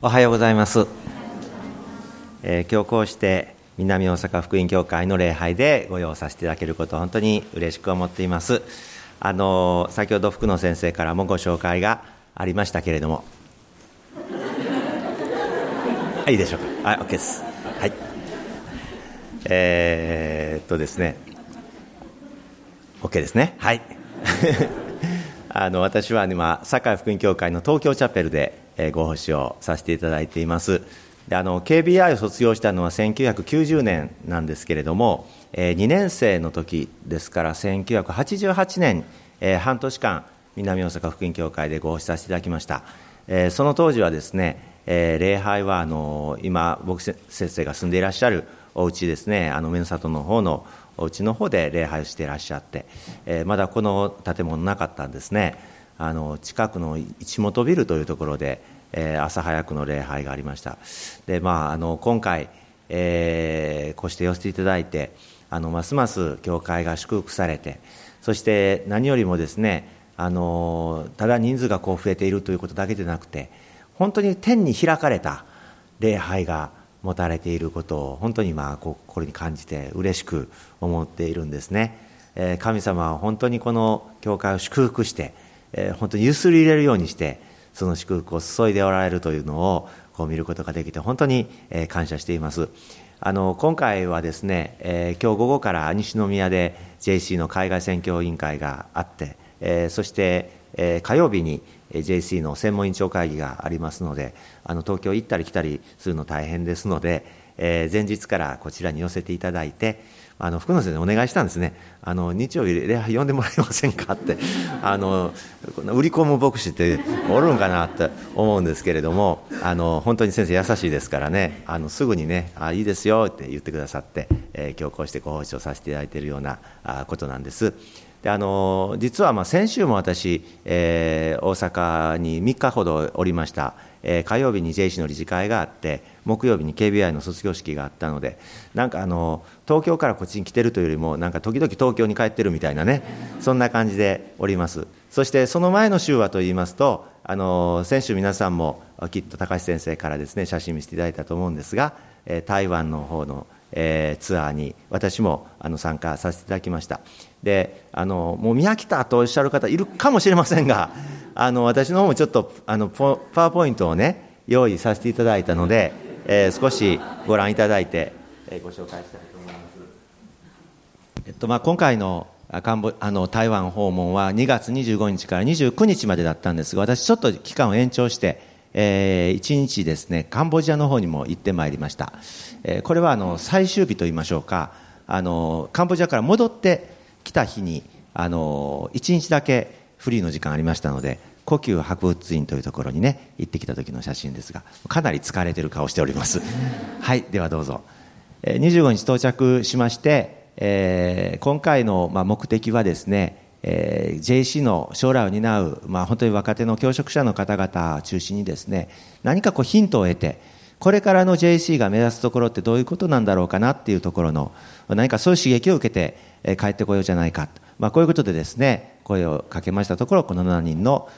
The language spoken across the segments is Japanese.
おはようございます、えー、今日こうして南大阪福音教会の礼拝でご用させていただけること本当に嬉しく思っています。あの先ほど福野先生からもご紹介がありましたけれども。いいでしょうか。はい OK です。はい。えー、っとですね。OK ですね。はい。あの私は今堺福音教会の東京チャペルでえご奉仕をさせていただいています。であの KBI を卒業したのは1990年なんですけれども、え2年生の時ですから1988年、え半年間南大阪福音教会でご奉仕させていただきました、えその当時はですね、え礼拝はあの今僕先生が住んでいらっしゃるお家ですねあの目の里の方のお家の方で礼拝をしていらっしゃって、えまだこの建物なかったんですね。あの近くの市本ビルというところで、えー、朝早くの礼拝がありました。で、まあ、あの今回、えー、こうして寄せていただいてあのますます教会が祝福されてそして何よりもですねあのただ人数がこう増えているということだけでなくて本当に天に開かれた礼拝が持たれていることを本当にまあ心に感じて嬉しく思っているんですね、えー、神様は本当にこの教会を祝福してえー、本当にゆすり入れるようにしてその祝福を注いでおられるというのをこう見ることができて本当に、えー、感謝しています。あの今回はですね、えー、今日午後から西宮で JC の海外選挙委員会があって、えー、そして、えー、火曜日に JC の専門委員長会議がありますのであの東京行ったり来たりするの大変ですので、えー、前日からこちらに寄せていただいてあの福野先生にお願いしたんですね。あの日曜日礼拝呼んでもらえませんかって。あの売り込む牧師っておるんかなって思うんですけれどもあの本当に先生優しいですからね。あのすぐにねあいいですよって言ってくださって、えー、今日こうしてご奉仕をさせていただいているようなあことなんです。であの実はまあ先週も私、えー、大阪に3日ほどおりました、えー、火曜日に JC の理事会があって木曜日に KBI の卒業式があったのでなんかあの東京からこっちに来てるというよりもなんか時々東京に帰ってるみたいなねそんな感じでおります。そしてその前の週はといいますとあの先週皆さんもきっと高橋先生からですね写真見せていただいたと思うんですが、えー、台湾の方のえー、ツアーに私もあの参加させていただきました。であのもう宮北とおっしゃる方いるかもしれませんが あの私の方もちょっとあのパワーポイントをね用意させていただいたので、えー、少しご覧いただいて、えー、ご紹介したいと思います、えっとまあ、今回のカンボあの台湾訪問は2月25日から29日までだったんですが私ちょっと期間を延長してえー、1日ですねカンボジアの方にも行ってまいりました、えー、これはあの最終日といいましょうか。あのカンボジアから戻ってきた日にあの1日だけフリーの時間ありましたので故宮博物院というところにね行ってきた時の写真ですがかなり疲れてる顔しております。はいではどうぞ、えー、25日到着しまして、えー、今回の、まあ、目的はですねえー、JC の将来を担う、まあ、本当に若手の教職者の方々を中心にですね何かこうヒントを得てこれからの JC が目指すところってどういうことなんだろうかなっていうところの何かそういう刺激を受けて、えー、帰ってこようじゃないか、まあ、こういうことでですね声をかけましたところこの7人の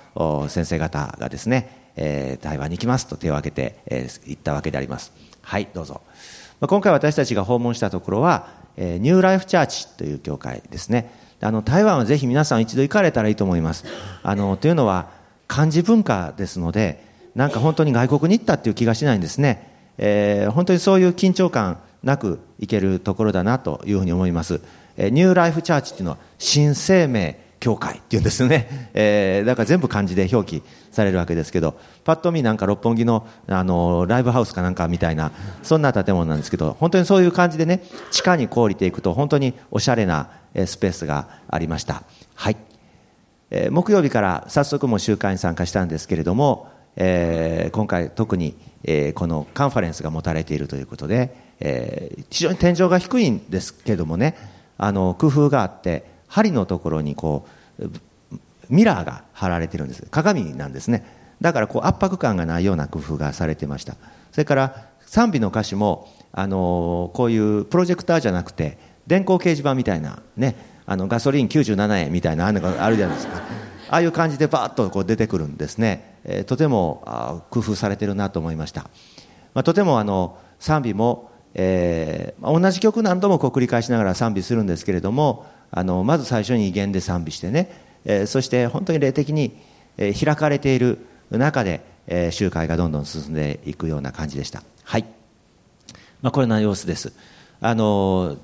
先生方がですね、えー、台湾に行きますと手を挙げて、えー、行ったわけであります。はいどうぞ、まあ、今回私たちが訪問したところは、えー、ニューライフチャーチという教会ですね。あの台湾はぜひ皆さん一度行かれたらいいと思います。あのというのは漢字文化ですのでなんか本当に外国に行ったっていう気がしないんですね、えー、本当にそういう緊張感なく行けるところだなというふうに思います、えー、ニューライフチャーチっていうのは新生命教会っていうんですね、えー、だから全部漢字で表記されるわけですけどパッと見なんか六本木のあのライブハウスかなんかみたいなそんな建物なんですけど本当にそういう感じでね地下に降りていくと本当におしゃれなスペースがありました。はい。え木曜日から早速も集会に参加したんですけれども、えー、今回特に、え、このカンファレンスが持たれているということで、え、非常に天井が低いんですけどもね、あの工夫があって、針のところにこうミラーが貼られてるんです。鏡なんですね。だからこう圧迫感がないような工夫がされてました。それから賛美の歌詞も、あのこういうプロジェクターじゃなくて、電光掲示板みたいな、ね、あのガソリン97円みたいなあのがあるじゃないですかああいう感じでバーッとこう出てくるんですねえとても工夫されてるなと思いました、まあ、とてもあの賛美も、えー、同じ曲何度もこう繰り返しながら賛美するんですけれどもあのまず最初に威厳で賛美してね、えー、そして本当に霊的に、え開かれている中で、えー、集会がどんどん進んでいくような感じでした。はい、まあ、これの様子です。あの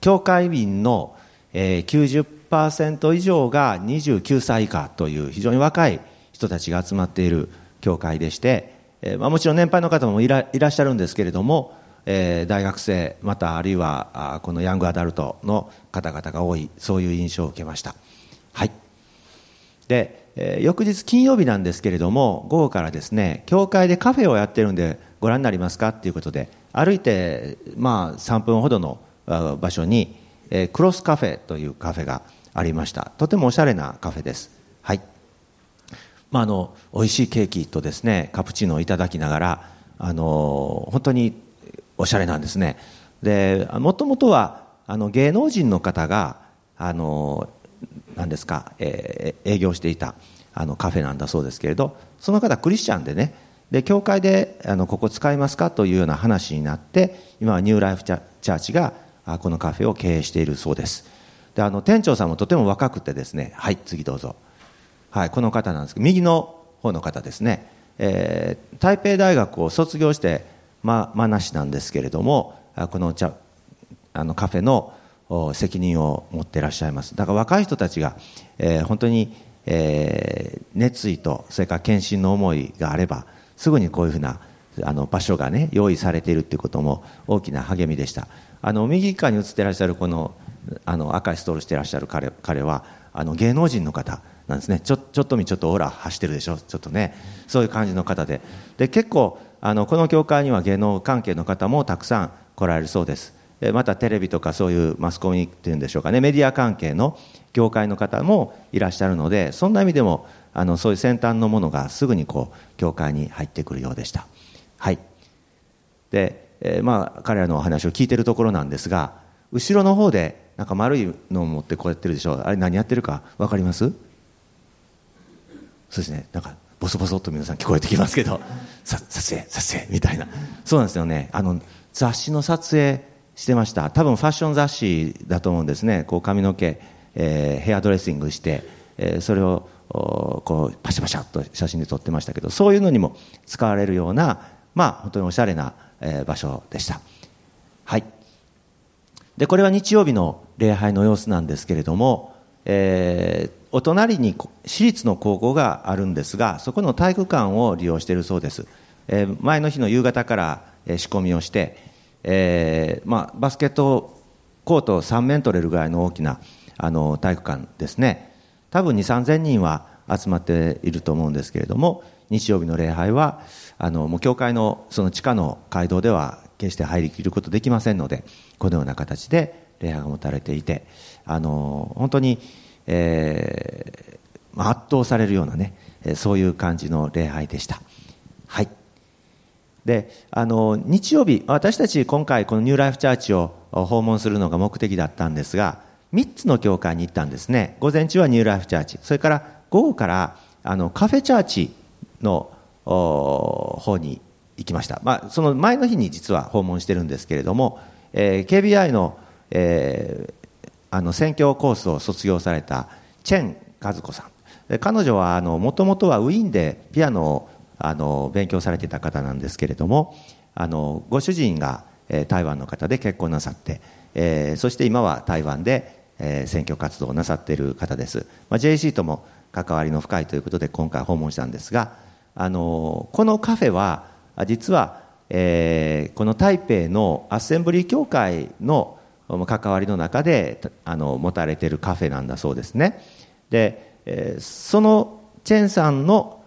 教会民の、えー、90%以上が29歳以下という非常に若い人たちが集まっている教会でして、えーまあ、もちろん年配の方もいらいらっしゃるんですけれども、えー、大学生またあるいはあこのヤングアダルトの方々が多いそういう印象を受けました。はい。で、えー、翌日金曜日なんですけれども午後からですね教会でカフェをやってるんでご覧になりますかっていうことで歩いて、まあ、3分ほどの場所に、えー、クロスカフェというカフェがありました。とてもおしゃれなカフェです。はい。まあ、あの美味しいケーキとですねカプチーノをいただきながらあの本当におしゃれなんですね。でもともとはあの芸能人の方があの何ですか、えー、営業していたあのカフェなんだそうですけれどその方クリスチャンでねで教会であのここ使いますかというような話になって今はニューライフチャーチがこのカフェを経営しているそうです。であの店長さんもとても若くてですねはい次どうぞ。はいこの方なんですけど右の方の方ですね、えー、台北大学を卒業してままなしなんですけれどもこの茶あのカフェの責任を持っていらっしゃいます。だから若い人たちが、えー、本当に、えー、熱意とそれから献身の思いがあればすぐにこういうふうなあの場所がね用意されているということも大きな励みでした。あの右側に映ってらっしゃるこのあの赤いストールしてらっしゃる彼彼はあの芸能人の方なんですね。ちょちょっと見ちょっとオーラ走ってるでしょ。ちょっとねそういう感じの方で。で結構あのこの教会には芸能関係の方もたくさん来られるそうです。またテレビとかそういうマスコミっていうんでしょうかね。メディア関係の業界の方もいらっしゃるのでそんな意味でもあのそういう先端のものがすぐにこう教会に入ってくるようでした。はい。で、えー、まあ彼らのお話を聞いてるところなんですが後ろの方でなんか丸いのを持ってこうやってるでしょう。あれ何やってるか分かります？そうですね。なんかボソボソっと皆さん聞こえてきますけど。撮影撮影みたいな。そうなんですよね。あの雑誌の撮影してました。多分ファッション雑誌だと思うんですね。こう髪の毛、えー、ヘアドレッシングして、えー、それをこうパシャパシャと写真で撮ってましたけどそういうのにも使われるようなまあ本当におしゃれな、えー、場所でした。はい。でこれは日曜日の礼拝の様子なんですけれども、えー、お隣に私立の高校があるんですがそこの体育館を利用しているそうです、えー、前の日の夕方から、仕込みをして、えーまあ、バスケットコートを3面取れるぐらいの大きなあの体育館ですね。多分2 3 0 0 0人は集まっていると思うんですけれども日曜日の礼拝はあのもう教会のその地下の街道では決して入りきることできませんのでこのような形で礼拝が持たれていてあの本当にえー、圧倒されるようなねそういう感じの礼拝でした。はい。であの日曜日私たち今回このニューライフチャーチを訪問するのが目的だったんですが3つの教会に行ったんですね。午前中はニューライフチャーチ。それから午後からあのカフェチャーチの方に行きました、まあ、その前の日に実は訪問してるんですけれども、えー、KBI の、えー、あの宣教コースを卒業されたチェン和子さん。彼女はもともとはウィーンでピアノをあの勉強されていた方なんですけれどもあのご主人が、え台湾の方で結婚なさって、えー、そして今は台湾で、えー、選挙活動をなさっている方です、まあ、JC とも関わりの深いということで今回訪問したんですがあのこのカフェは実は、えー、この台北のアッセンブリー協会の関わりの中であの持たれているカフェなんだそうですね。で、えー、そのチェンさんの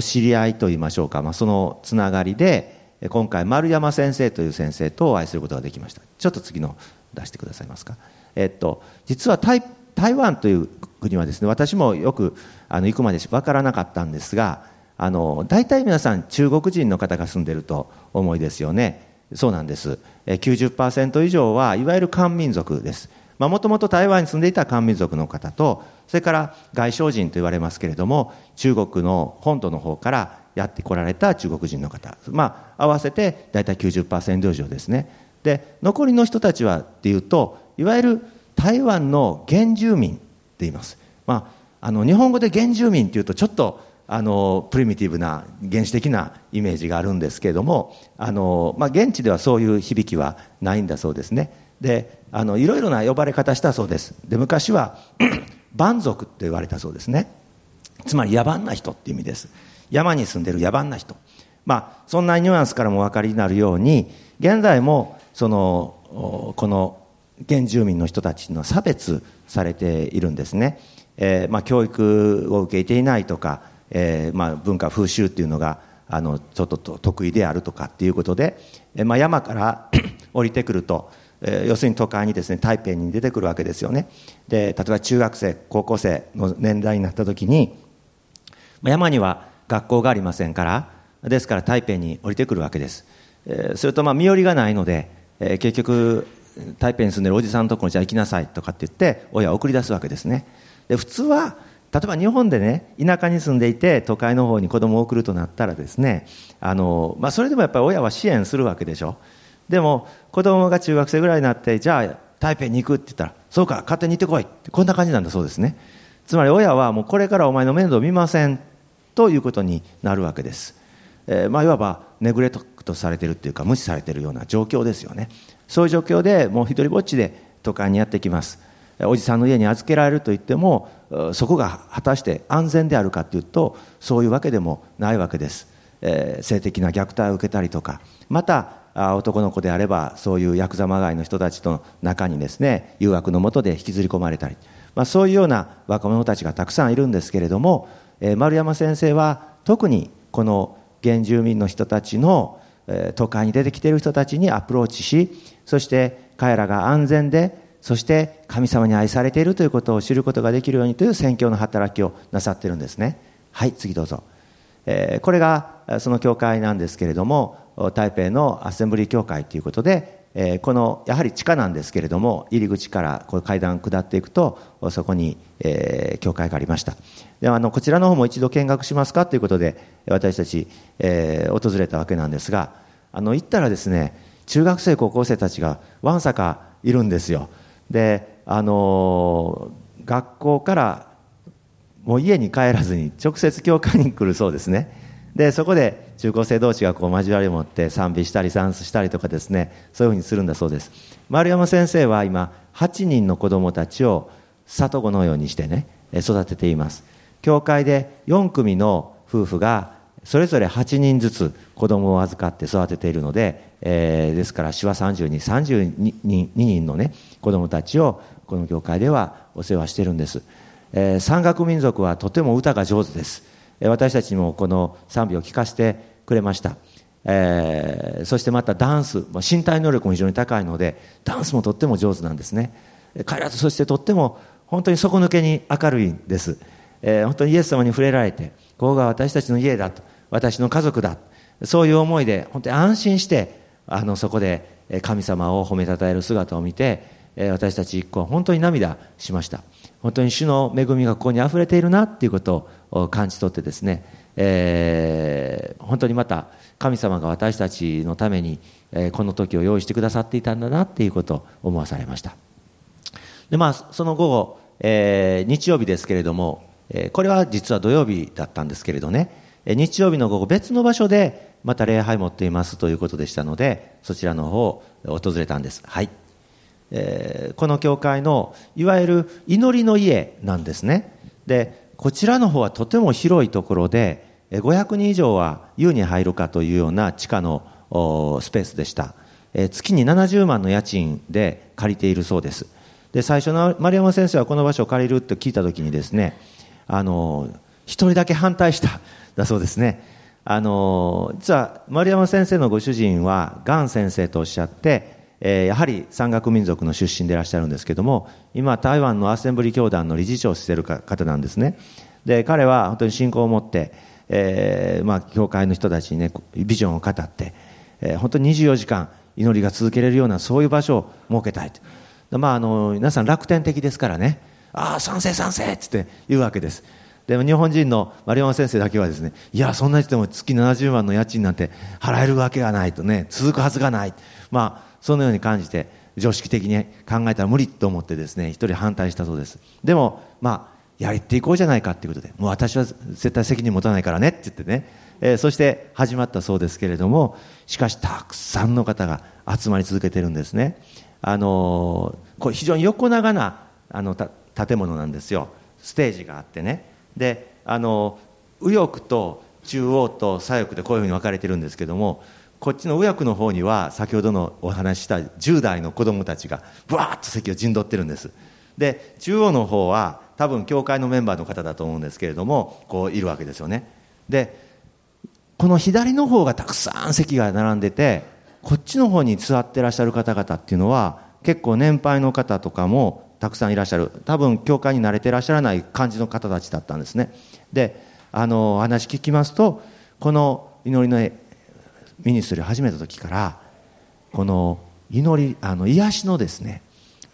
知り合いといいましょうか、まあ、そのつながりで今回丸山先生という先生とお会いすることができました。ちょっと次の出してくださいますか、えっと、実は台台湾という国はですね私もよくあの行くまで分からなかったんですがあの大体皆さん中国人の方が住んでると思いですよね。そうなんです。90%以上はいわゆる漢民族です。もともと台湾に住んでいた漢民族の方とそれから外省人と言われますけれども中国の本土の方からやってこられた中国人の方、まあ、合わせて大体90%以上ですね。で残りの人たちはっていうといわゆる台湾の原住民って言います、まあ、あの日本語で原住民っていうとちょっとあのプリミティブな原始的なイメージがあるんですけれどもあの、まあ、現地ではそういう響きはないんだそうですね。であのいろいろな呼ばれ方したそうです。で昔は 蛮族って言われたそうですね。つまり野蛮な人っていう意味です。山に住んでる野蛮な人。まあそんなニュアンスからもお分かりになるように現在もそのこの原住民の人たちの差別されているんですね、えーまあ、教育を受けていないとかえーまあ、文化風習っていうのがあのちょっと得意であるとかっていうことで、えまあ、山から 降りてくると、えー、要するに都会にですね台北に出てくるわけですよね。で例えば中学生高校生の年代になった時に、まあ、山には学校がありませんからですから台北に降りてくるわけです、えー、それとまあ身寄りがないので、えー、結局台北に住んでるおじさんのところにじゃあ行きなさいとかって言って親を送り出すわけですね。で普通は例えば日本でね田舎に住んでいて都会の方に子供を送るとなったらですねあの、まあ、それでもやっぱり親は支援するわけでしょ。でも子供が中学生ぐらいになってじゃあ台北に行くって言ったらそうか勝手に行ってこい。ってこんな感じなんだそうですね。つまり親はもうこれからお前の面倒を見ませんということになるわけです、えー、まあいわばネグレクトされてるっていうか無視されてるような状況ですよね。そういう状況でもう一人ぼっちで都会にやってきます。おじさんの家に預けられると言ってもそこが果たして安全であるかというとそういうわけでもないわけです、えー、性的な虐待を受けたりとかまた男の子であればそういうヤクザまがいの人たちとの中にですね誘惑のもとで引きずり込まれたり、まあ、そういうような若者たちがたくさんいるんですけれども、えー、丸山先生は特にこの原住民の人たちの、都会に出てきている人たちにアプローチしそして彼らが安全でそして神様に愛されているということを知ることができるようにという宣教の働きをなさってるんですね。はい次どうぞ、えー、これがその教会なんですけれども台北のアッセンブリー教会ということで、えー、このやはり地下なんですけれども入り口からこう階段下っていくとそこに、えー、教会がありました。であのこちらの方も一度見学しますかということで私たち、え、訪れたわけなんですがあの行ったらですね中学生高校生たちがわんさかいるんですよ。であの学校からもう家に帰らずに直接教会に来るそうですね。でそこで中高生同士がこう交わりを持って賛美したり賛スしたりとかですねそういうふうにするんだそうです。丸山先生は今8人の子供たちを里子のようにしてね育てています。教会で4組の夫婦がそれぞれ8人ずつ子供を預かって育てているので、えー、ですから手話32、32人のね、子供たちをこの教会ではお世話してるんです。えー、山岳民族はとても歌が上手です。えー、私たちにもこの賛美を聞かせてくれました。えー、そしてまたダンス、身体能力も非常に高いので、ダンスもとっても上手なんですね。彼らとそしてとっても本当に底抜けに明るいんです。えー、本当にイエス様に触れられて、ここが私たちの家だと。私の家族だそういう思いで本当に安心してあのそこで神様を褒めたたえる姿を見て私たち一行は本当に涙しました。本当に主の恵みがここにあふれているなっていうことを感じ取ってですね、えー、本当にまた神様が私たちのためにこの時を用意してくださっていたんだなっていうことを思わされました。でまあその午後、えー、日曜日ですけれどもこれは実は土曜日だったんですけれどね。日曜日の午後別の場所でまた礼拝持っていますということでしたのでそちらの方を訪れたんです。はい、えー、この教会のいわゆる祈りの家なんですね。でこちらの方はとても広いところで500人以上は優に入るかというような地下のスペースでした、えー、月に70万の家賃で借りているそうです。で最初の丸山先生はこの場所を借りるって聞いた時にですねあの一人だけ反対しただそうですね。あの実は丸山先生のご主人はガン先生とおっしゃって、えー、やはり山岳民族の出身でいらっしゃるんですけども今台湾のアッセンブリ教団の理事長をしている方なんですね。で彼は本当に信仰を持って、えーまあ、教会の人たちにねビジョンを語って、えー、本当に24時間祈りが続けられるようなそういう場所を設けたいまあ、あの皆さん楽天的ですからね。ああ賛成賛成って言うわけです。でも日本人の丸山先生だけはですねいやそんな人でも月70万の家賃なんて払えるわけがないとね続くはずがない。まあそのように感じて常識的に考えたら無理と思ってですね一人反対したそうです。でもまあやっていこうじゃないかということでもう私は絶対責任持たないからねって言ってね、えー、そして始まったそうですけれどもしかしたくさんの方が集まり続けてるんですね。あのー、これ非常に横長なあの建物なんですよ。ステージがあってね。であの右翼と中央と左翼でこういうふうに分かれてるんですけどもこっちの右翼の方には先ほどのお話しした10代の子供たちがぶわーっと席を陣取ってるんです。で中央の方は多分教会のメンバーの方だと思うんですけれどもこういるわけですよね。でこの左の方がたくさん席が並んでてこっちの方に座ってらっしゃる方々っていうのは結構年配の方とかもたくさんいらっしゃる多分教会に慣れてらっしゃらない感じの方たちだったんですね。であの話聞きますとこの祈りのミニストリー始めた時からこの祈りあの癒しのですね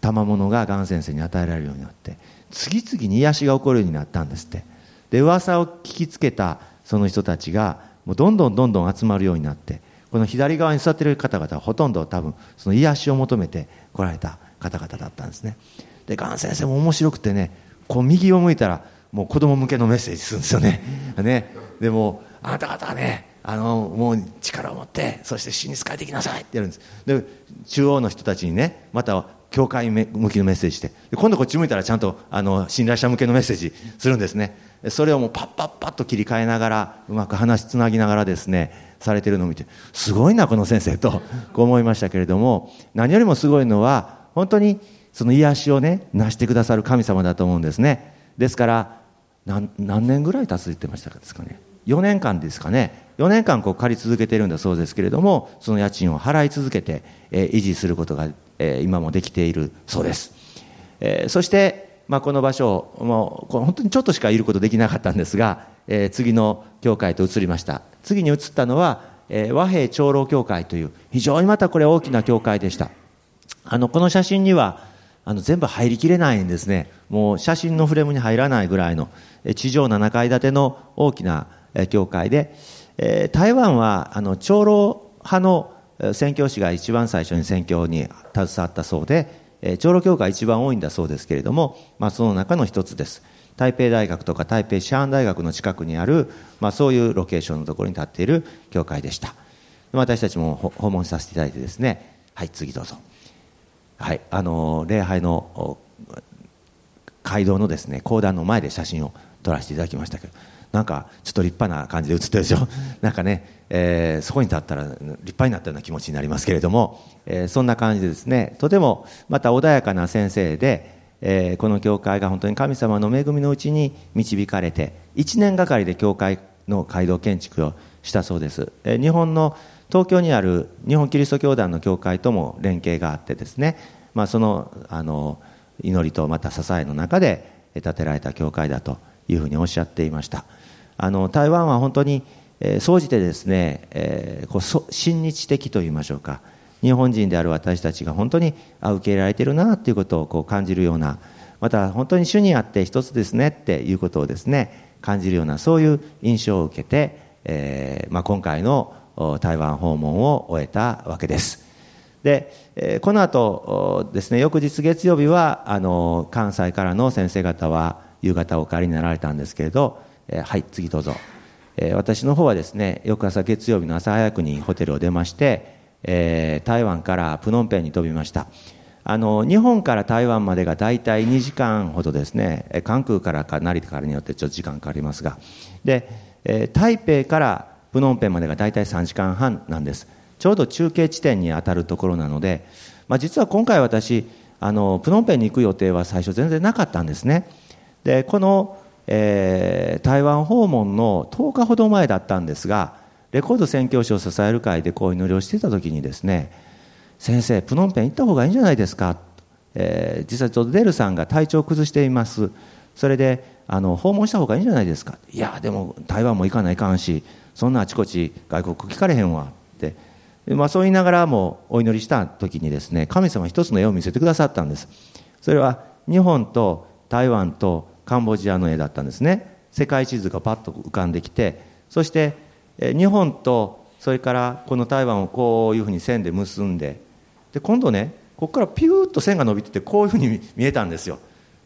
賜物ががん先生に与えられるようになって次々に癒しが起こるようになったんですって。で噂を聞きつけたその人たちがもうどんどんどんどん集まるようになってこの左側に座っている方々はほとんど多分その癒しを求めて来られた方々だったんですね。でがん先生も面白くてねこう右を向いたらもう子供向けのメッセージするんですよね。ね。でもあなた方はねあのもう力を持ってそして死に仕えていきなさいってやるんです。で中央の人たちにねまた教会向きのメッセージして今度こっち向いたらちゃんとあの信頼者向けのメッセージするんですね。それをもうパッパッパッと切り替えながらうまく話つなぎながらですねされてるのを見てすごいなこの先生とこう思いましたけれども何よりもすごいのは本当にその癒しをね成してくださる神様だと思うんですね。ですから何年ぐらい経つって言ってましたかですかね。4年間ですかね。4年間こう借り続けてるんだそうですけれどもその家賃を払い続けて、えー、維持することが、えー、今もできているそうです、えー、そして、まあ、この場所もう本当にちょっとしかいることできなかったんですが、え、次の教会と移りました。次に移ったのは、え、和平長老教会という非常にまたこれ大きな教会でした。あのこの写真にはあの全部入りきれないんですね。もう写真のフレームに入らないぐらいの地上7階建ての大きな教会でえ台湾はあの長老派の宣教師が一番最初に宣教に携わったそうでえ長老教会一番多いんだそうですけれども、まあ、その中の一つです。台北大学とか台北シャーン大学の近くにある、まあ、そういうロケーションのところに立っている教会でした。私たちも訪問させていただいてですね。はい次どうぞ。はい、あの礼拝の街道のですね講談の前で写真を撮らせていただきましたけどなんかちょっと立派な感じで写ってるでしょ？なんかね、えー、そこに立ったら立派になったような気持ちになりますけれども、えー、そんな感じでですねとてもまた穏やかな先生で、えー、この教会が本当に神様の恵みのうちに導かれて1年がかりで教会の街道建築をしたそうです、えー、日本の東京にある日本キリスト教団の教会とも連携があってですね、まあ、そのあの祈りとまた支えの中で建てられた教会だというふうにおっしゃっていました。あの台湾は本当に総じてですね、えー、こう親日的といいましょうか。日本人である私たちが本当にあ受け入れられてるなということをこう感じるようなまた本当に主にあって一つですねっていうことをですね感じるようなそういう印象を受けて、えーまあ、今回の台湾訪問を終えたわけです。で、えこの後ですね、翌日月曜日は、あの、関西からの先生方は夕方お帰りになられたんですけれど、えはい、次どうぞ。え私の方はですね、翌朝月曜日の朝早くにホテルを出まして、え台湾からプノンペンに飛びました。あの日本から台湾までが大体2時間ほどですね関空からか成田からによってちょっと時間かかりますがで、え台北からプノンペンまでが大体3時間半なんです。ちょうど中継地点に当たるところなので、まあ、実は今回私あのプノンペンに行く予定は最初全然なかったんですね。でこの、えー、台湾訪問の10日ほど前だったんですがレコード宣教師を支える会でこう祈りをしていた時にですね先生プノンペン行った方がいいんじゃないですか、えー、実はちょっとデルさんが体調を崩しています。それであの訪問した方がいいんじゃないですか？いやでも台湾も行かないかんしそんなあちこち外国聞かれへんわって。まあ、そう言いながらもお祈りした時にですね神様一つの絵を見せてくださったんです。それは日本と台湾とカンボジアの絵だったんですね。世界地図がパッと浮かんできてそして日本とそれからこの台湾をこういうふうに線で結んでで今度ねここからピューッと線が伸びててこういうふうに見えたんですよ。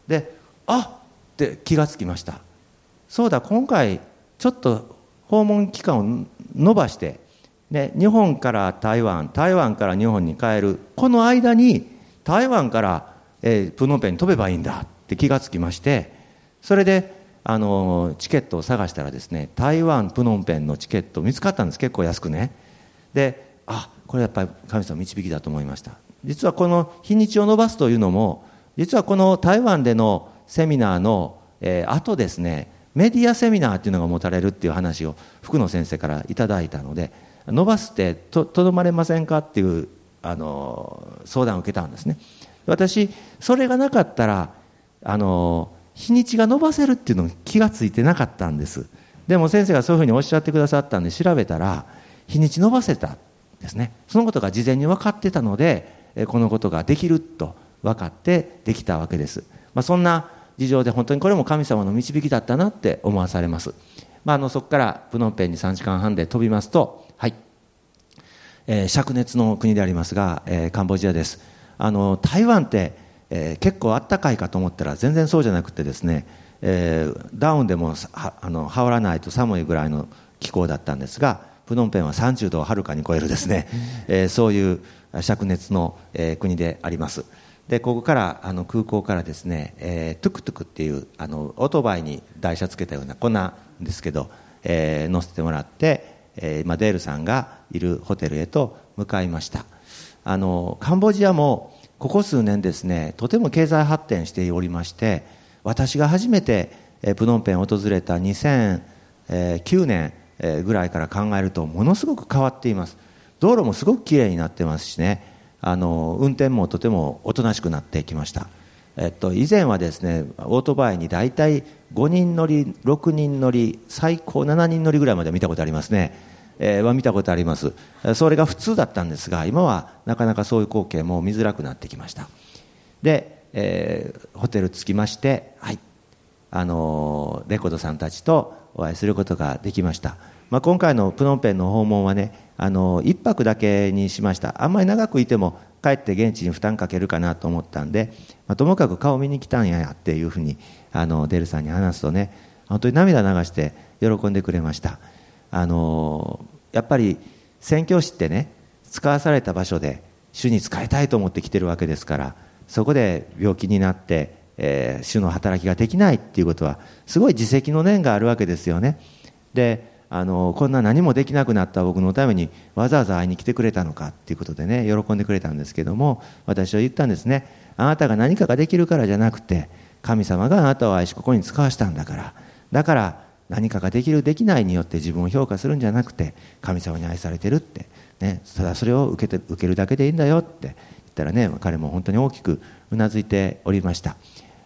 であっって気がつきました。そうだ今回ちょっと訪問期間を延ばしてね、日本から台湾台湾から日本に帰るこの間に台湾から、えー、プノンペンに飛べばいいんだって気がつきましてそれであのチケットを探したらですね台湾プノンペンのチケット見つかったんです。結構安くね。であこれやっぱり神様導きだと思いました。実はこの日にちを延ばすというのも実はこの台湾でのセミナーの、えー、後ですねメディアセミナーっていうのが持たれるっていう話を福野先生からいただいたので伸ばすってとどまれませんかっていうあの相談を受けたんですね。私それがなかったらあの日にちが伸ばせるっていうのに気が付いてなかったんです。でも先生がそういうふうにおっしゃってくださったんで調べたら日にち伸ばせたんですね。そのことが事前に分かってたのでこのことができると分かってできたわけです、まあ、そんな事情で本当にこれも神様の導きだったなって思わされます、まあ、あのそこからプノンペンに3時間半で飛びますとはい、えー、灼熱の国でありますが、えー、カンボジアです。あの台湾ってえー、結構あったかいかと思ったら全然そうじゃなくてですね、えー、ダウンでもはあの羽織らないと寒いぐらいの気候だったんですがプノンペンは30度をはるかに超えるですね、えー、そういう灼熱の、えー、国であります。でここからあの空港からですね、えー、トゥクトゥクっていうあのオートバイに台車つけたようなこんなんですけど、えー、乗せてもらって、えー、今デールさんがいるホテルへと向かいました。あのカンボジアもここ数年ですねとても経済発展しておりまして私が初めてプノンペンを訪れた2009年ぐらいから考えるとものすごく変わっています。道路もすごくきれいになってますしね。あの運転もとてもおとなしくなってきました、えっと、以前はですねオートバイに大体5人乗り6人乗り最高7人乗りぐらいまで見たことありますね。えー、は見たことあります。それが普通だったんですが今はなかなかそういう光景も見づらくなってきました。で、えー、ホテル着きましてはい。あのレコードさんたちとお会いすることができました、まあ、今回のプノンペンの訪問はねあの1泊だけにしました。あんまり長くいても帰って現地に負担かけるかなと思ったんで、まあ、ともかく顔見に来たんやっていうふうにあのデルさんに話すとね本当に涙流して喜んでくれました。あのやっぱり宣教師ってね使わされた場所で主に仕えたいと思って来てるわけですからそこで病気になって、えー、主の働きができないっていうことはすごい自責の念があるわけですよね。であのこんな何もできなくなった僕のためにわざわざ会いに来てくれたのかっていうことでね喜んでくれたんですけども私は言ったんですねあなたが何かができるからじゃなくて神様があなたを愛しここに使わしたんだからだから何かができるできないによって自分を評価するんじゃなくて神様に愛されてるって、ね、ただそれを受けて受けるだけでいいんだよって言ったらね彼も本当に大きくうなずいておりました。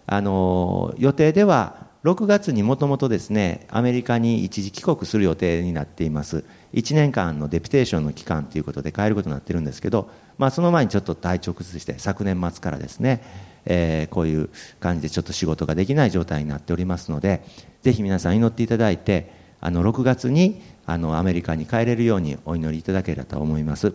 あの予定では6月にもともとですねアメリカに一時帰国する予定になっています1年間のデピテーションの期間ということで変えることになってるんですけど、まあ、その前にちょっと体調崩して昨年末からですね、えー、こういう感じでちょっと仕事ができない状態になっておりますのでぜひ皆さん祈っていただいてあの6月にあのアメリカに帰れるようにお祈りいただければと思います。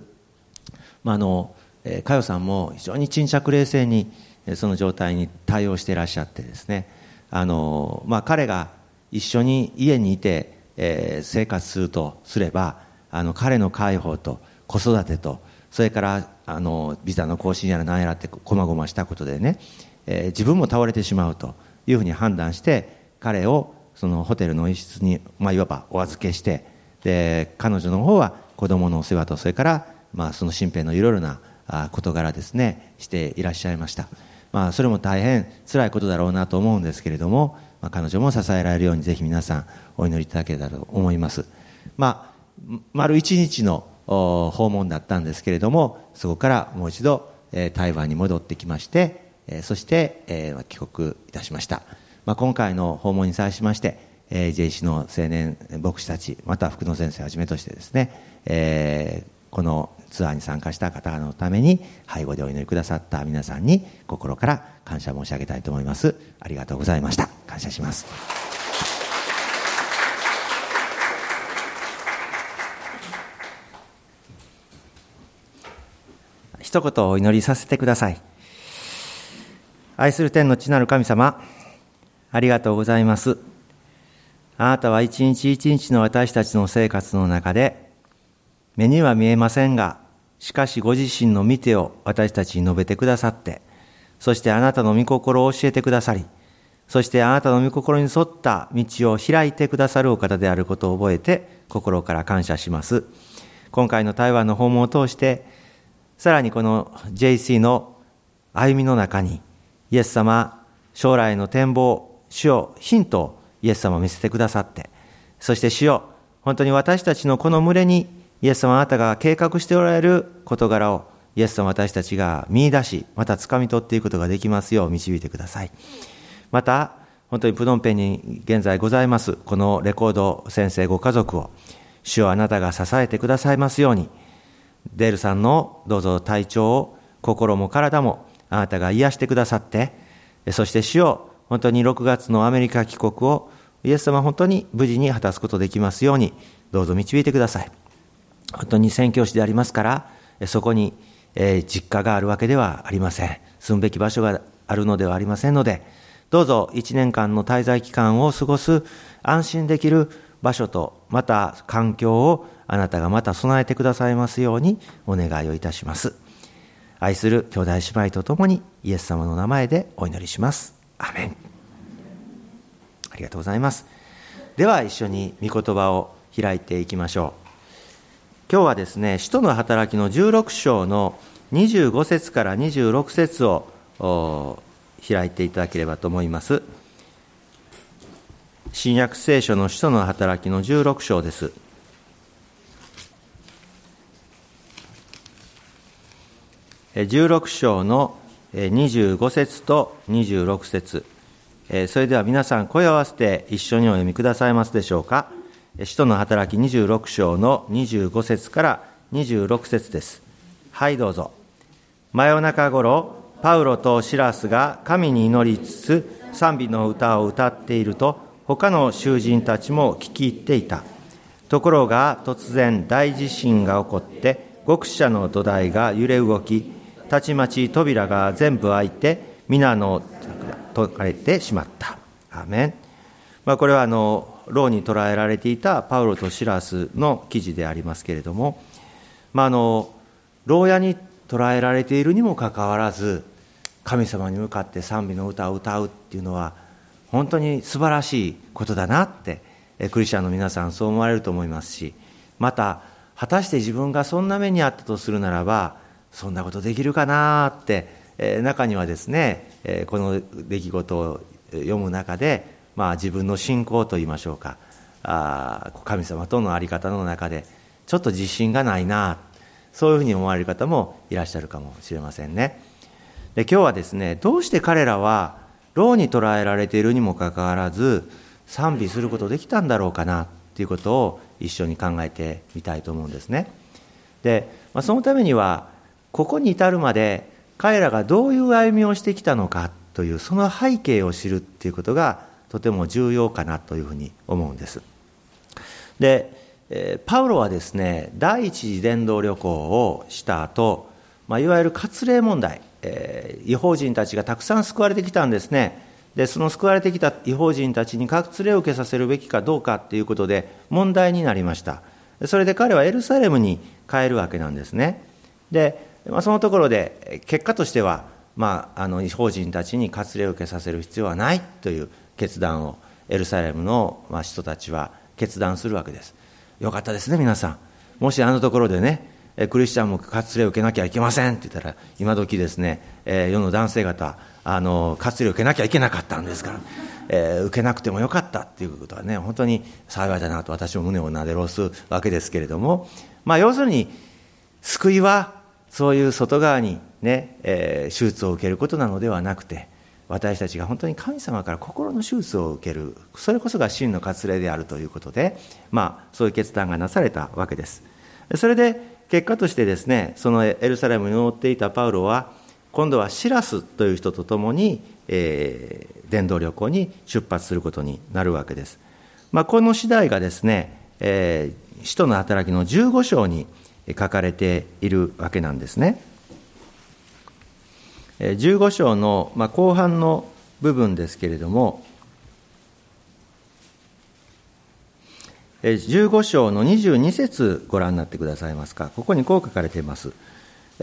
まあ、あの佳代さんも非常に沈着冷静にその状態に対応していらっしゃってですねあの、まあ、彼が一緒に家にいて、えー、生活するとすればあの彼の介抱と子育てとそれからあのビザの更新やら何やらってこまごましたことでね、えー、自分も倒れてしまうというふうに判断して彼をそのホテルの一室に、まあ、いわばお預けしてで彼女の方は子供のお世話とそれから、まあ、その身辺のいろいろな事柄ですねしていらっしゃいました、まあ、それも大変辛いことだろうなと思うんですけれども、まあ、彼女も支えられるようにぜひ皆さんお祈りいただけたらと思います、まあ、丸一日の訪問だったんですけれどもそこからもう一度台湾に戻ってきましてそして帰国いたしました。まあ、今回の訪問に際しまして、えー、JC の青年牧師たちまた福野先生をはじめとしてですね、えー、このツアーに参加した方のために背後でお祈りくださった皆さんに心から感謝申し上げたいと思います。ありがとうございました。感謝します。一言お祈りさせてください。愛する天の地なる神様ありがとうございます。あなたは一日一日の私たちの生活の中で目には見えませんがしかしご自身の見てを私たちに述べてくださって、そしてあなたの御心を教えてくださり、そしてあなたの御心に沿った道を開いてくださるお方であることを覚えて心から感謝します。今回の台湾の訪問を通して、さらにこの JC の歩みの中に、イエス様、将来の展望、主をヒントをイエス様を見せてくださって、そして主よ、本当に私たちのこの群れにイエス様あなたが計画しておられる事柄をイエス様私たちが見出し、また掴み取っていくことができますよう導いてください。また、本当にプノンペンに現在ございます、このレコード先生ご家族を、主をあなたが支えてくださいますように、デールさんのどうぞ体調を、心も体もあなたが癒してくださって、そして主を本当に6月のアメリカ帰国をイエス様本当に無事に果たすことできますように、どうぞ導いてください。本当に宣教師でありますから、そこに、え実家があるわけではありません。住むべき場所があるのではありませんので、どうぞ一年間の滞在期間を過ごす安心できる場所と、また環境をあなたがまた備えてくださいますようにお願いをいたします。愛する兄弟姉妹と共にイエス様の名前でお祈りします。アメン。ありがとうございます。では一緒に御言葉を開いていきましょう。今日はですね、使徒の働きの16章の25節から26節を開いていただければと思います。新約聖書の使徒の働きの16章です。16章の25節と26節それでは皆さん声を合わせて一緒にお読みくださいますでしょうか？使徒の働き26章の25節から26節です。はい、どうぞ。真夜中頃、パウロとシラスが神に祈りつつ賛美の歌を歌っていると、他の囚人たちも聞き入っていた。ところが突然大地震が起こって、極者の土台が揺れ動き、たちまち扉が全部開いて、皆の解かれてしまった。アメン。まあ、これはあの牢に捕らえられていたパウロとシラスの記事でありますけれども、まあ、あの牢屋に捕らえられているにもかかわらず神様に向かって賛美の歌を歌うっていうのは本当に素晴らしいことだなってクリスチャンの皆さんそう思われると思いますしまた果たして自分がそんな目にあったとするならばそんなことできるかなってえ中にはですねえこの出来事を読む中でまあ、自分の信仰といいましょうか。あ神様との在り方の中でちょっと自信がないな。そういうふうに思われる方もいらっしゃるかもしれませんね。で今日はですねどうして彼らは牢に捕らえられているにもかかわらず賛美することできたんだろうかなということを一緒に考えてみたいと思うんですね。で、まあ、そのためにはここに至るまで彼らがどういう歩みをしてきたのかというその背景を知るっていうことがとても重要かなというふうに思うんです。で、パウロはですね、第一次伝道旅行をした後、まあ、いわゆる割礼問題、えー、違法人たちがたくさん救われてきたんですね。で、その救われてきた違法人たちに割礼を受けさせるべきかどうかということで問題になりました。それで彼はエルサレムに帰るわけなんですね。で、まあ、そのところで結果としては、まあ、あの違法人たちに割礼を受けさせる必要はないという決断をエルサレムの人たちは決断するわけです。よかったですね皆さん。もしあのところでねクリスチャンも割礼を受けなきゃいけませんって言ったら今時ですね、え、世の男性方あの割礼を受けなきゃいけなかったんですから、えー、受けなくてもよかったっていうことはね本当に幸いだなと私も胸をなでろすわけですけれども、まあ、要するに救いはそういう外側にね、えー、手術を受けることなのではなくて私たちが本当に神様から心の手術を受けるそれこそが真の割礼であるということで、まあ、そういう決断がなされたわけです。それで結果としてですねそのエルサレムに乗っていたパウロは今度はシラスという人と共に、えー、伝道旅行に出発することになるわけです、まあ、この次第がですね、えー、使徒の働きの15章に書かれているわけなんですね。15章の、ま、後半の部分ですけれども15章の22節ご覧になってくださいますか？ここにこう書かれています。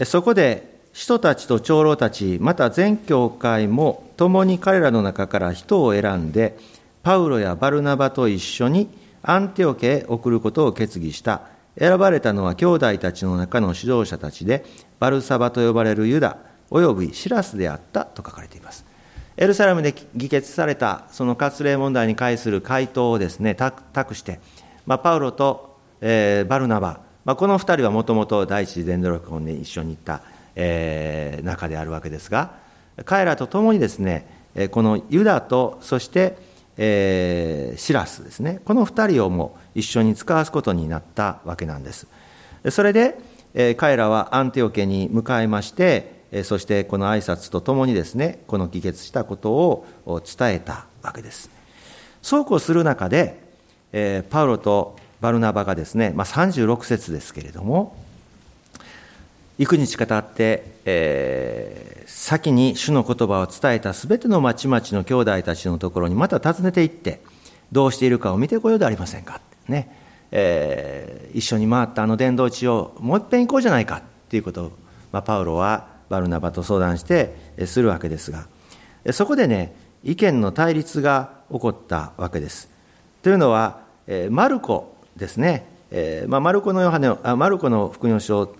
そこで、使徒たちと長老たち、また全教会も共に彼らの中から人を選んで、パウロやバルナバと一緒にアンテオケへ送ることを決議した。選ばれたのは兄弟たちの中の指導者たちで、バルサバと呼ばれるユダ、およびシラスであったと書かれています。エルサレムで議決されたその割礼問題に関する回答をですね、託して、まあ、パウロと、えー、バルナバ、まあ、この2人はもともと第一次伝道録音に一緒に行った、えー、中であるわけですが彼らと共にですねこのユダとそして、えー、シラスですねこの2人をも一緒に使わすことになったわけなんですそれで、えー、彼らはアンティオ家に向かいましてそしてこの挨拶とともにですねこの議決したことを伝えたわけです。そうこうする中で、パウロとバルナバがですね、まあ、36節ですけれども幾日か経って、えー、先に主の言葉を伝えたすべての町々の兄弟たちのところにまた訪ねていってどうしているかを見てこようでありませんか。ね、えー、一緒に回ったあの伝道地をもう一遍行こうじゃないかっていうことを、まあ、パウロはバルナバと相談してするわけですがそこでね意見の対立が起こったわけです。というのは、マルコですね、まあ、マルコのヨハネマルコの福音書を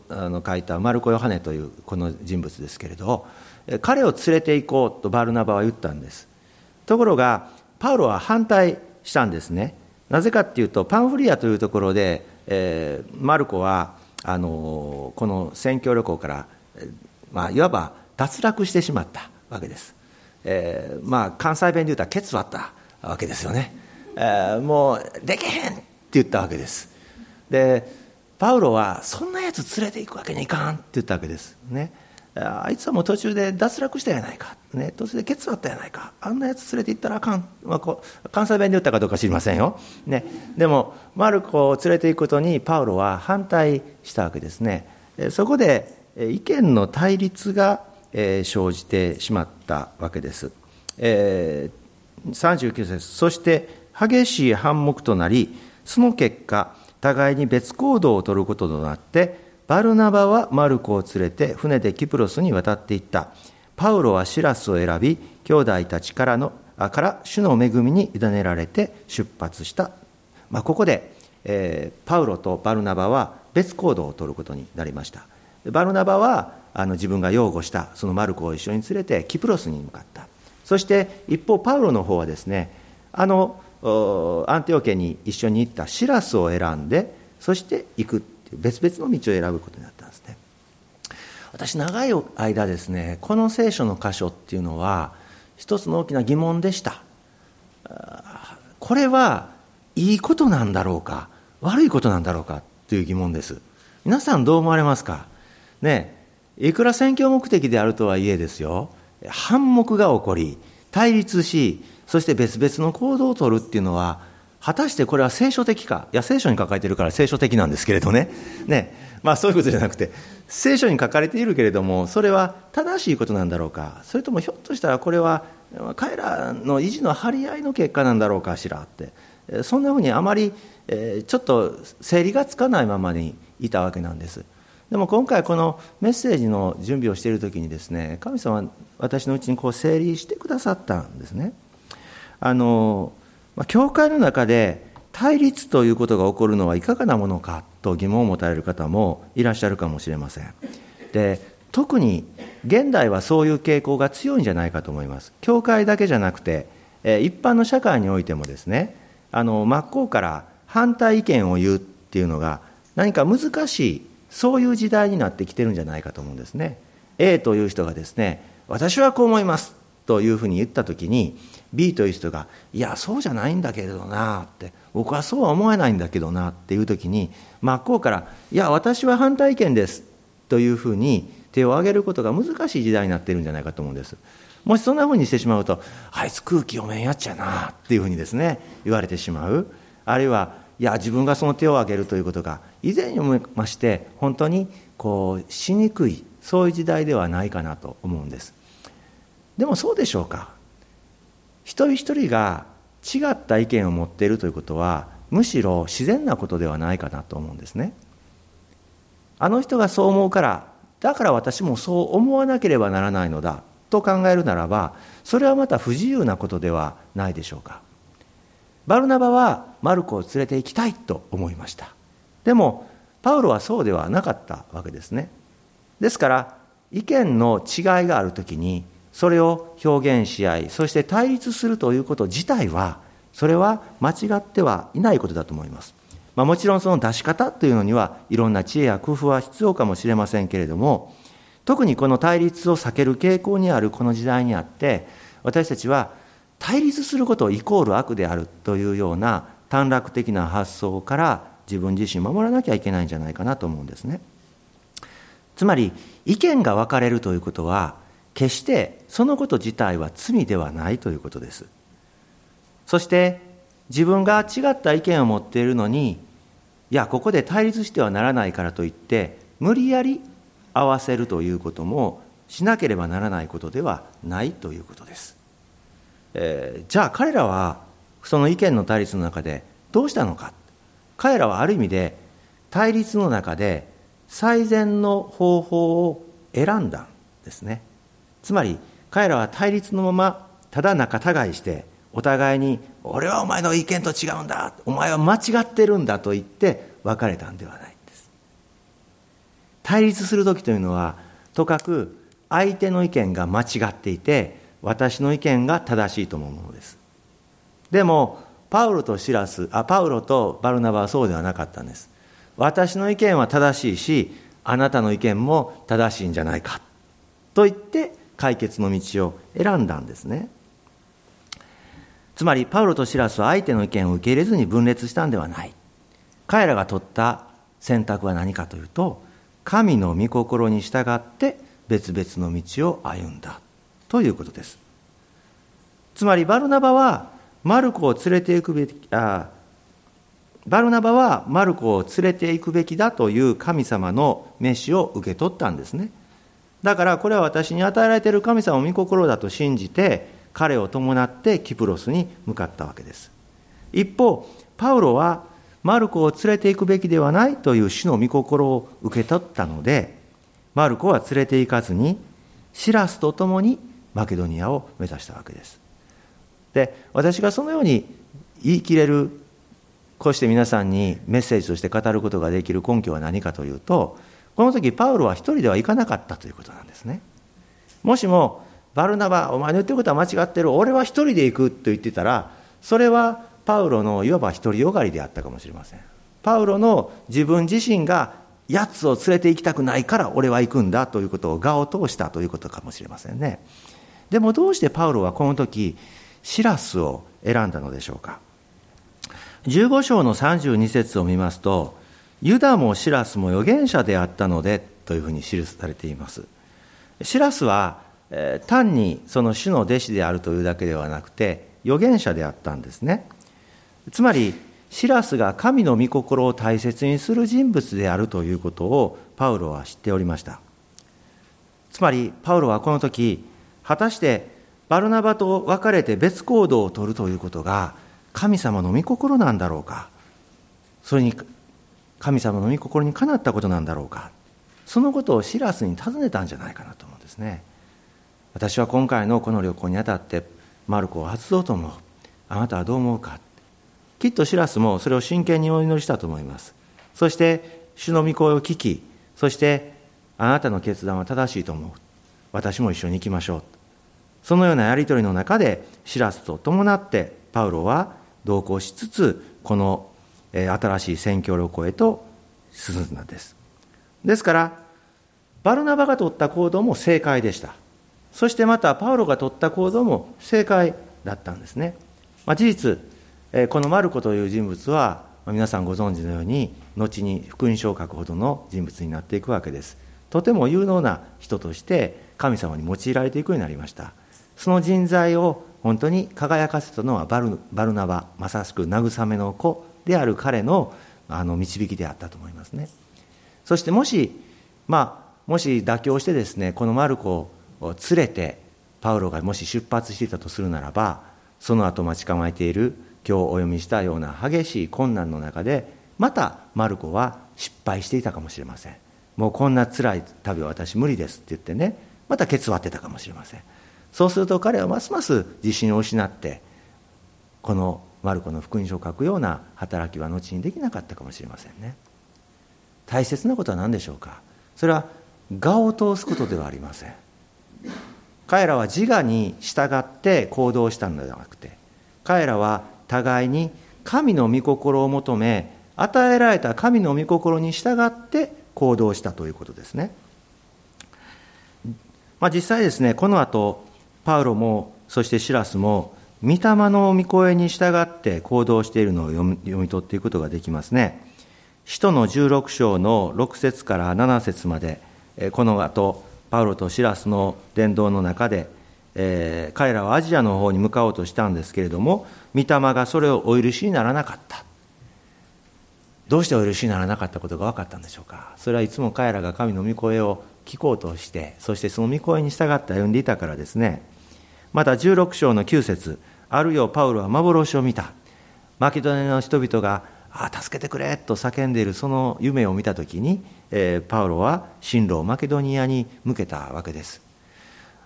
書いたマルコ・ヨハネというこの人物ですけれど彼を連れて行こうとバルナバは言ったんです。ところがパウロは反対したんですね。なぜかっていうとパンフリアというところで、マルコはあのこの宣教旅行から、まあ、いわば脱落してしまったわけです、えー、まあ関西弁で言うたらケツ割ったわけですよね。えー、もうできへんって言ったわけです。でパウロはそんなやつ連れて行くわけにいかんって言ったわけですね。あいつはもう途中で脱落したやないか、ね、途中でケツあったやないか。あんなやつ連れて行ったらあかん、まあ、こう関西弁で言ったかどうか知りませんよ、ね、でもマルコを連れて行くことにパウロは反対したわけですね。そこで意見の対立が生じてしまったわけです、39節そして激しい反目となり、その結果、互いに別行動をとることとなって、バルナバはマルコを連れて船でキプロスに渡っていった。パウロはシラスを選び、兄弟たちからの、から主の恵みに委ねられて出発した。まあ、ここで、えー、パウロとバルナバは別行動をとることになりました。バルナバはあの自分が擁護したそのマルコを一緒に連れてキプロスに向かった。そして一方パウロの方はですね、あのアンティオ家に一緒に行ったシラスを選んでそして行くっていう別々の道を選ぶことになったんですね。私長い間ですねこの聖書の箇所っていうのは一つの大きな疑問でした。これはいいことなんだろうか悪いことなんだろうかという疑問です。皆さんどう思われますか？ねいくら選挙目的であるとはいえですよ反目が起こり対立しそして別々の行動をとるっていうのは、果たしてこれは聖書的か、いや、聖書に書かれてるから聖書的なんですけれどね、ねまあ、そういうことじゃなくて、聖書に書かれているけれども、それは正しいことなんだろうか、それともひょっとしたらこれは、彼らの意地の張り合いの結果なんだろうかしらって、そんなふうにあまり、ちょっと整理がつかないままにいたわけなんです。でも今回このメッセージの準備をしている時にですね神様は私のうちにこう整理してくださったんですね。あの、教会の中で対立ということが起こるのはいかがなものかと疑問を持たれる方もいらっしゃるかもしれません。で特に現代はそういう傾向が強いんじゃないかと思います。教会だけじゃなくて、え一般の社会においてもですね、あの真っ向から反対意見を言うっていうのが何か難しい、そういう時代になってきてるんじゃないかと思うんですね。A という人がですね、私はこう思いますというふうに言った時に B という人が「いやそうじゃないんだけれどな」って「僕はそうは思えないんだけどな」っていう時に真っ向から「いや私は反対意見です」というふうに手を挙げることが難しい時代になっているんじゃないかと思うんです。もしそんなふうにしてしまうと、あいつ空気読めんやっちゃなっていうふうにですね、言われてしまう。あるいは、いや、自分がその手を挙げるということが、以前に思いまして、本当にこう、しにくい、そういう時代ではないかなと思うんです。でもそうでしょうか。一人一人が違った意見を持っているということは、むしろ自然なことではないかなと思うんですね。あの人がそう思うから、だから私もそう思わなければならないのだと考えるならばそれはまた不自由なことではないでしょうかバルナバはマルコを連れて行きたいと思いました。でもパウロはそうではなかったわけですね。ですから意見の違いがあるときにそれを表現し合いそして対立するということ自体はそれは間違ってはいないことだと思います、まあ、もちろんその出し方というのにはいろんな知恵や工夫は必要かもしれませんけれども特にこの対立を避ける傾向にあるこの時代にあって私たちは対立することイコール悪であるというような短絡的な発想から自分自身守らなきゃいけないんじゃないかなと思うんですね。つまり意見が分かれるということは決してそのこと自体は罪ではないということです。そして自分が違った意見を持っているのにいやここで対立してはならないからといって無理やり合わせるということもしなければならないことではないということです。えー、じゃあ彼らはその意見の対立の中でどうしたのか。彼らはある意味で対立の中で最善の方法を選んだんですね。つまり彼らは対立のままただ仲違いしてお互いに「俺はお前の意見と違うんだお前は間違ってるんだ」と言って別れたんではないんです。対立する時というのはとかく相手の意見が間違っていて私の意見が正しいと思うものです。でもパウロとシラスあパウロとバルナバはそうではなかったんです。私の意見は正しいしあなたの意見も正しいんじゃないか。と言って解決の道を選んだんですね。つまりパウロとシラスは相手の意見を受け入れずに分裂したんではない。彼らが取った選択は何かというと神の御心に従って別々の道を歩んだ。ということです。つまりバルナバはマルコを連れて行くべきあバルナバはマルコを連れて行くべきだという神様の召しを受け取ったんですね。だからこれは私に与えられている神様の御心だと信じて彼を伴ってキプロスに向かったわけです。一方パウロはマルコを連れて行くべきではないという主の御心を受け取ったので、マルコは連れて行かずに、シラスと共にマケドニアを目指したわけです。で、私がそのように言い切れる、こうして皆さんにメッセージとして語ることができる根拠は何かというと、この時パウロは一人では行かなかったということなんですね。もしも、バルナバ、お前の言ってることは間違ってる、俺は一人で行くと言ってたら、それはパウロのいわば独りよがりであったかもしれませんパウロの自分自身がやつを連れて行きたくないから俺は行くんだということを我を通したということかもしれませんねでもどうしてパウロはこの時シラスを選んだのでしょうか？15章の32節を見ますとユダもシラスも預言者であったのでというふうに記されています。シラスは、えー、単にその主の弟子であるというだけではなくて預言者であったんですね。つまりシラスが神の御心を大切にする人物であるということをパウロは知っておりました。つまりパウロはこの時果たしてバルナバと別れて別行動をとるということが神様の御心なんだろうか？それに神様の御心にかなったことなんだろうか？そのことをシラスに尋ねたんじゃないかなと思うんですね私は今回のこの旅行にあたってマルコを発動と思うあなたはどう思うか？きっとシラスもそれを真剣にお祈りしたと思います。そして、主の御声を聞き、そして、あなたの決断は正しいと思う。私も一緒に行きましょう。そのようなやり取りの中で、シラスと伴って、パウロは同行しつつ、この新しい宣教旅行へと進んだんです。ですから、バルナバが取った行動も正解でした。そしてまたパウロが取った行動も正解だったんですね、まあ、事実このマルコという人物は皆さんご存知のように後に福音書を書くほどの人物になっていくわけですとても有能な人として神様に用いられていくようになりましたその人材を本当に輝かせたのはバルバルナバまさしく慰めの子である彼のあの導きであったと思いますね。そしてもしまあもし妥協してですねこのマルコを連れてパウロがもし出発していたとするならばその後待ち構えている今日お読みしたような激しい困難の中でまたマルコは失敗していたかもしれません。もうこんな辛い旅は私無理ですって言ってねまたケツ割ってたかもしれません。そうすると彼はますます自信を失ってこのマルコの福音書を書くような働きは後にできなかったかもしれませんね。大切なことは何でしょうか？それは我を通すことではありません。彼らは自我に従って行動したのではなくて彼らは互いに神の御心を求め与えられた神の御心に従って行動したということですね、まあ、実際ですねこの後パウロもそしてシラスも御霊の御声に従って行動しているのを読み取っていくことができますね。使徒の16章の6節から7節までこの後パウロとシラスの伝道の中で、えー、彼らはアジアの方に向かおうとしたんですけれども御霊がそれをお許しにならなかった。どうしてお許しにならなかったことが分かったんでしょうか。それはいつも彼らが神の御声を聞こうとしてそしてその御声に従って歩んでいたからですねまた16章の9節あるよパウロは幻を見た。マケドニアの人々があ助けてくれと叫んでいるその夢を見た時に、えー、パウロは進路をマケドニアに向けたわけです。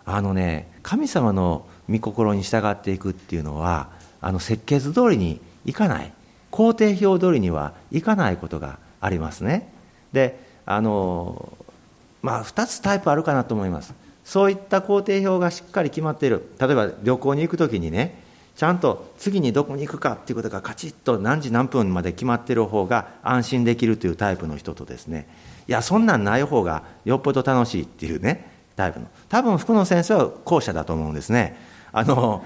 あのね神様の御心に従っていくっていうのはあの設計図通りにいかない。工程表通りにはいかないことがありますね。であのまあ2つタイプあるかなと思います。そういった工程表がしっかり決まっている。例えば旅行に行く時にねちゃんと次にどこに行くかっていうことがカチッと何時何分まで決まってる方が安心できるというタイプの人とですね。いやそんなんない方がよっぽど楽しいっていうねタイプの。多分福野先生は後者だと思うんですね。あの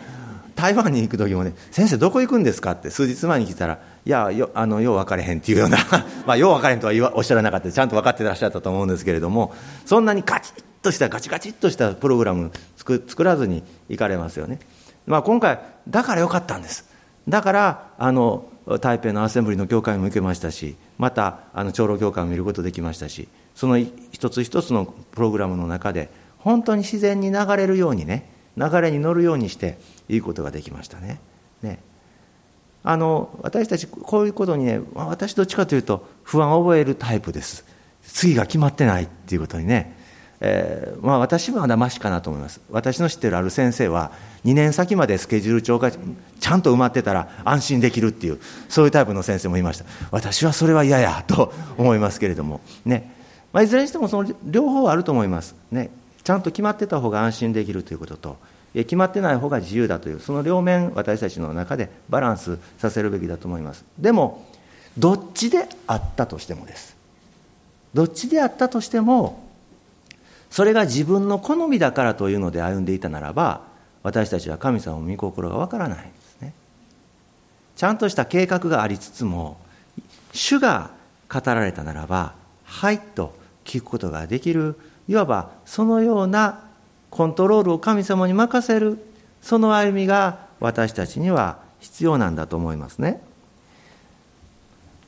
台湾に行く時もね「先生どこ行くんですか?」って数日前に聞いたら「いやよあのよう分かれへん」っていうような まあよう分かれへんとは言わおっしゃらなかったちゃんと分かってらっしゃったと思うんですけれどもそんなにガチッとしたガチガチッとしたプログラム作作らずに行かれますよね。まあ、今回だからよかったんですだからあの台北のアセンブリの教会も行けましたしまたあの長老教会も見ることできましたしその一つ一つのプログラムの中で本当に自然に流れるようにね流れに乗るようにしていいことができましたね。ね。あの私たちこういうことにね私どっちかというと不安を覚えるタイプです。次が決まってないっていうことにね。えー、まあ、私はまだましかなと思います。私の知ってるある先生は2年先までスケジュール帳がちゃんと埋まってたら安心できるっていうそういうタイプの先生もいました。私はそれは嫌やと思いますけれども。ね、まあ、いずれにしてもその両方はあると思います。ね。ちゃんと決まってた方が安心できるということと決まってない方が自由だというその両面私たちの中でバランスさせるべきだと思います。でもどっちであったとしてもです。どっちであったとしてもそれが自分の好みだからというので歩んでいたならば私たちは神様の御心がわからないんですね。ちゃんとした計画がありつつも主が語られたならばはいと聞くことができるいわばそのようなコントロールを神様に任せる。その歩みが私たちには必要なんだと思いますね。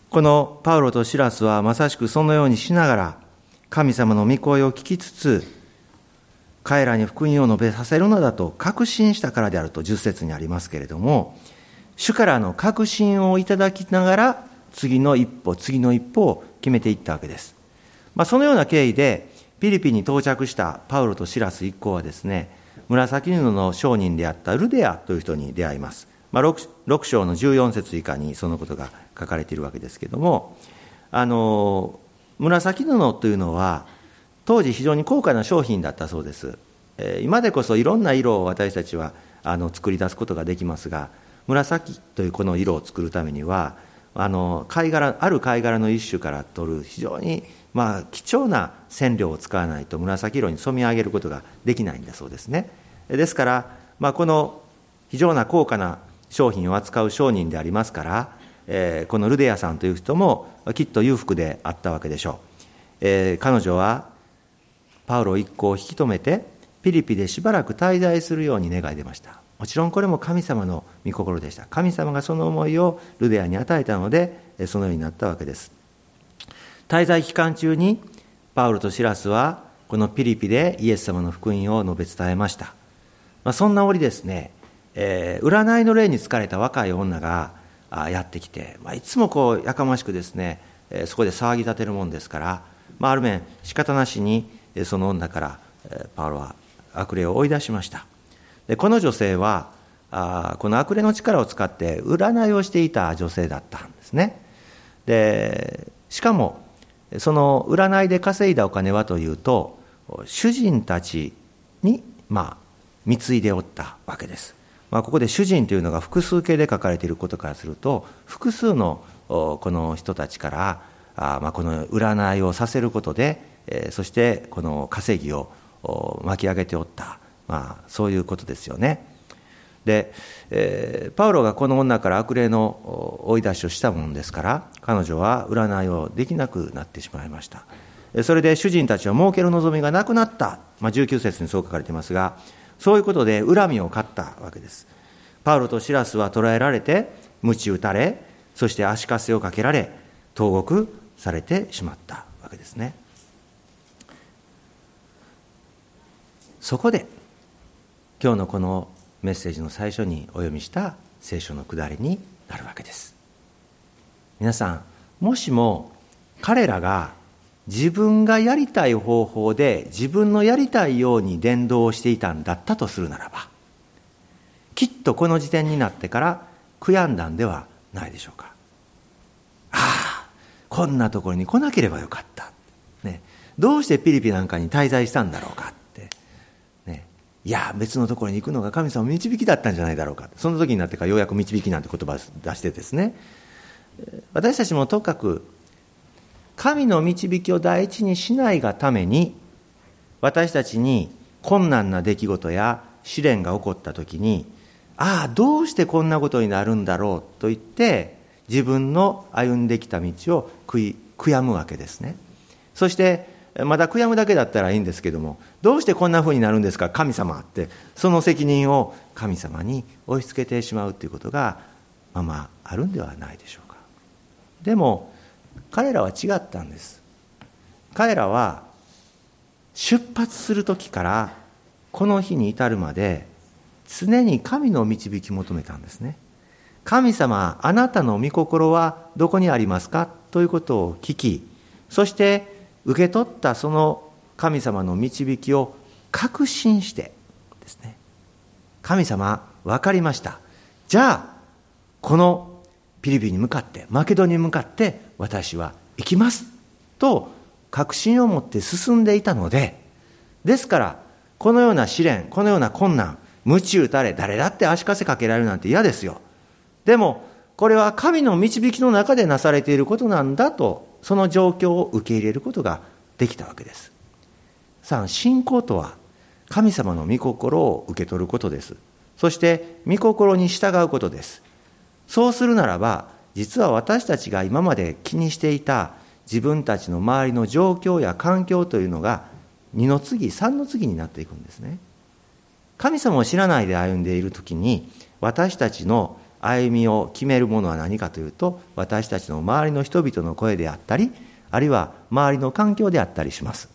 このパウロとシラスはまさしくそのようにしながら神様の御声を聞きつつ彼らに福音を述べさせるのだと確信したからであると10節にありますけれども主からの確信をいただきながら次の一歩次の一歩を決めていったわけです、まあ、そのような経緯でピリピに到着したパウロとシラス一行はですね紫布の商人であったルデアという人に出会います、まあ6、6, 章の14節以下にそのことが書かれているわけですけれどもあの紫布というのは当時非常に高価な商品だったそうです、え今でこそいろんな色を私たちはあの作り出すことができますが紫というこの色を作るためにはあの貝殻ある貝殻の一種から取る非常にまあ、貴重な染料を使わないと紫色に染め上げることができないんだそうですね。ですから、まあ、この非常な高価な商品を扱う商人でありますから、えー、このルデアさんという人もきっと裕福であったわけでしょう、えー、彼女はパウロ一行を引き止めてピリピでしばらく滞在するように願い出ました。もちろんこれも神様の御心でした。神様がその思いをルデアに与えたのでそのようになったわけです。滞在期間中にパウロとシラスはこのピリピでイエス様の福音を述べ伝えました、まあ、そんな折ですね、えー、占いの霊に疲れた若い女がやってきて、まあ、いつもこうやかましくですね、えー、そこで騒ぎ立てるもんですから、まあ、ある面仕方なしにその女からパウロは悪霊を追い出しました。でこの女性はあこの悪霊の力を使って占いをしていた女性だったんですね。でしかもその占いで稼いだお金はというと主人たちにまあ貢いでおったわけです、まあ、ここで主人というのが複数形で書かれていることからすると複数のこの人たちからあまあこの占いをさせることでそしてこの稼ぎを巻き上げておったまあ、そういうことですよね。で、えー、パウロがこの女から悪霊の追い出しをしたものですから彼女は占いをできなくなってしまいました。それで主人たちは儲ける望みがなくなった、まあ、19節にそう書かれていますがそういうことで恨みを買ったわけです。パウロとシラスは捕らえられて鞭打たれそして足かせをかけられ投獄されてしまったわけですね。そこで今日のこのメッセージの最初にお読みした聖書のくだりになるわけです。皆さんもしも彼らが自分がやりたい方法で自分のやりたいように伝道をしていたんだったとするならばきっとこの時点になってから悔やんだんではないでしょうか。ああこんなところに来なければよかった、ね、どうしてピリピなんかに滞在したんだろうか。いや別のところに行くのが神様の導きだったんじゃないだろうか。その時になってからようやく導きなんて言葉を出してですね。私たちもとにかく神の導きを第一にしないがために私たちに困難な出来事や試練が起こった時にああどうしてこんなことになるんだろうと言って自分の歩んできた道を悔悔やむわけですね。そしてまだ悔やむだけだったらいいんですけどもどうしてこんなふうになるんですか？神様って。その責任を神様に押し付けてしまうということがまあまああるんではないでしょうか。でも彼らは違ったんです。彼らは出発する時からこの日に至るまで常に神の導き求めたんですね。神様あなたの御心はどこにありますか？ということを聞きそして受け取ったその神様の導きを確信してですね。神様分かりました。じゃあこのピリピに向かってマケドに向かって私は行きます。と確信を持って進んでいたのでですからこのような試練このような困難鞭打たれ誰だって足かせかけられるなんて嫌ですよ。でもこれは神の導きの中でなされていることなんだとその状況を受け入れることができたわけです。3信仰とは神様の御心を受け取ることです。そして御心に従うことです。そうするならば実は私たちが今まで気にしていた自分たちの周りの状況や環境というのが2の次3の次になっていくんですね。神様を知らないで歩んでいる時に私たちの歩みを決めるものは何かというと私たちの周りの人々の声であったりあるいは周りの環境であったりします。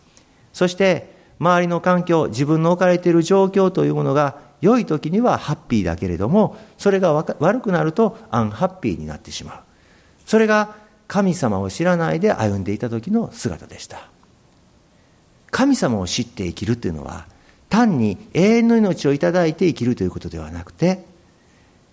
そして周りの環境自分の置かれている状況というものが良い時にはハッピーだけれどもそれが悪くなるとアンハッピーになってしまう。それが神様を知らないで歩んでいた時の姿でした。神様を知って生きるというのは単に永遠の命をいただいて生きるということではなくて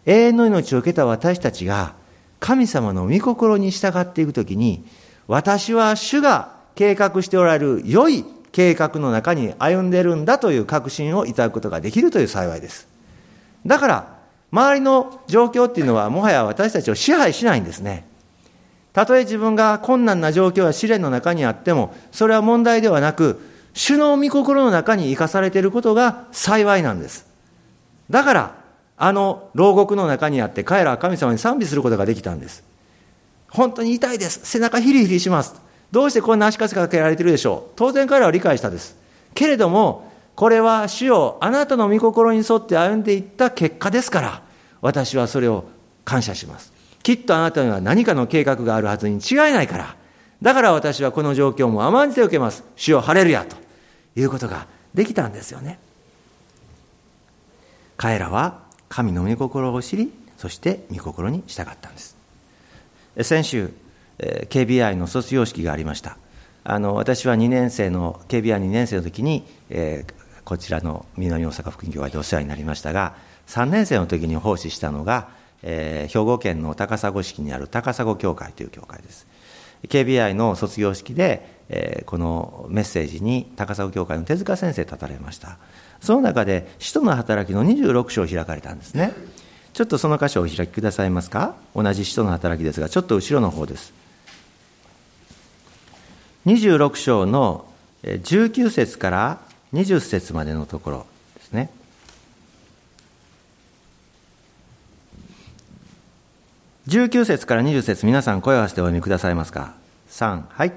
永遠の命を受けた私たちが神様の御心に従っていくときに、私は主が計画しておられる良い計画の中に歩んでるんだという確信をいただくことができるという幸いです。だから、周りの状況っていうのはもはや私たちを支配しないんですね。たとえ自分が困難な状況や試練の中にあっても、それは問題ではなく、主の御心の中に生かされていることが幸いなんです。だから、あの牢獄の中にあって彼らは神様に賛美することができたんです。本当に痛いです。背中ヒリヒリします。どうしてこんな足かせかけられてるでしょう。当然彼らは理解したです。けれども、これは主よあなたの御心に沿って歩んでいった結果ですから、私はそれを感謝します。きっとあなたには何かの計画があるはずに違いないから、だから私はこの状況も甘んじて受けます。主を晴れるや、ということができたんですよね。彼らは神の御心を知り、そして御心に従ったんです。先週、KBI の卒業式がありました。あの私は2年生の KBI2 年生の時に、えー、こちらの南大阪福音教会でお世話になりましたが3年生の時に奉仕したのが、えー、兵庫県の高砂式にある高砂教会という教会です KBI の卒業式で、えー、このメッセージに高砂教会の手塚先生立たれましたその中で使徒の働きの26章を開かれたんですねちょっとその箇所をお開きくださいますか？同じ使徒の働きですがちょっと後ろの方です26章の19節から20節までのところですね。19節から20節皆さん声を合わせてお読みくださいますか？3、はい。